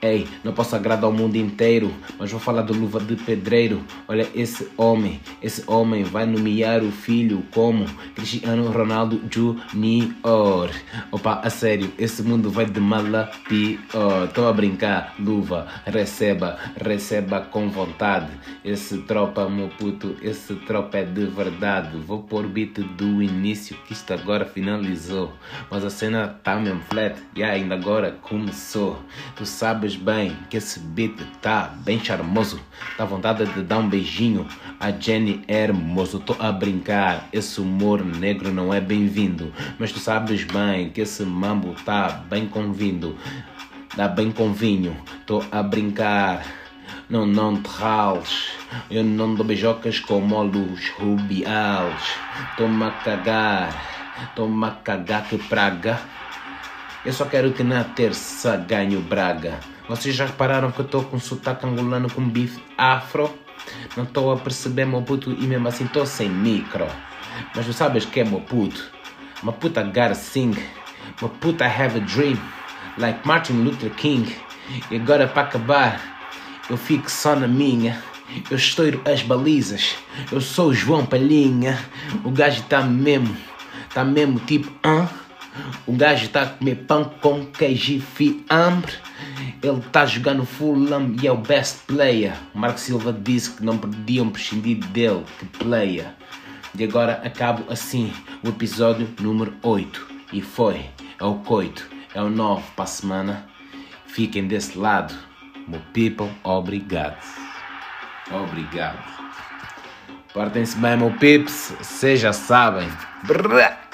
Speaker 2: Ei, não posso agradar ao mundo inteiro, mas vou falar do luva de pedreiro. Olha esse homem, esse homem vai nomear o filho como Cristiano Ronaldo Junior. Opa, a sério, esse mundo vai de mal a pior. Tô a brincar, luva, receba, receba com vontade. Esse tropa, meu puto, esse tropa é de verdade. Vou pôr beat do início, que isto agora finalizou. Mas a cena tá mesmo flat, e ainda agora começou. Tu sabes bem que esse beat tá bem charmoso. Dá vontade de dar um beijinho. A Jenny é hermoso, tô a brincar. Esse humor negro não é bem-vindo. Mas tu sabes bem que esse mambo tá bem convindo. Dá bem com vinho, tô a brincar. Não, não te rales. Eu não dou beijocas como luz rubiais. Toma a cagar, toma a cagar que praga. Eu só quero que na terça ganhe o Braga. Vocês já repararam que eu estou com sotaque angolano com bife afro? Não estou a perceber meu puto e mesmo assim estou sem micro. Mas tu sabes que é meu puto? My puta gotta sing. My puta have a dream. Like Martin Luther King. E agora para acabar, eu fico só na minha. Eu estouro as balizas. Eu sou o João Palhinha. O gajo tá mesmo, tá mesmo tipo, hã? O gajo tá a comer pão com queijo e fiambre. Ele tá jogando Fulham e é o best player. O Marco Silva disse que não podiam prescindir dele, que player. E agora acabo assim o episódio número 8. E foi, é o coito, é o 9 para a semana. Fiquem desse lado. Meu people, obrigado. Obrigado. Portem-se bem, meu pips. Vocês já sabem. Brrr.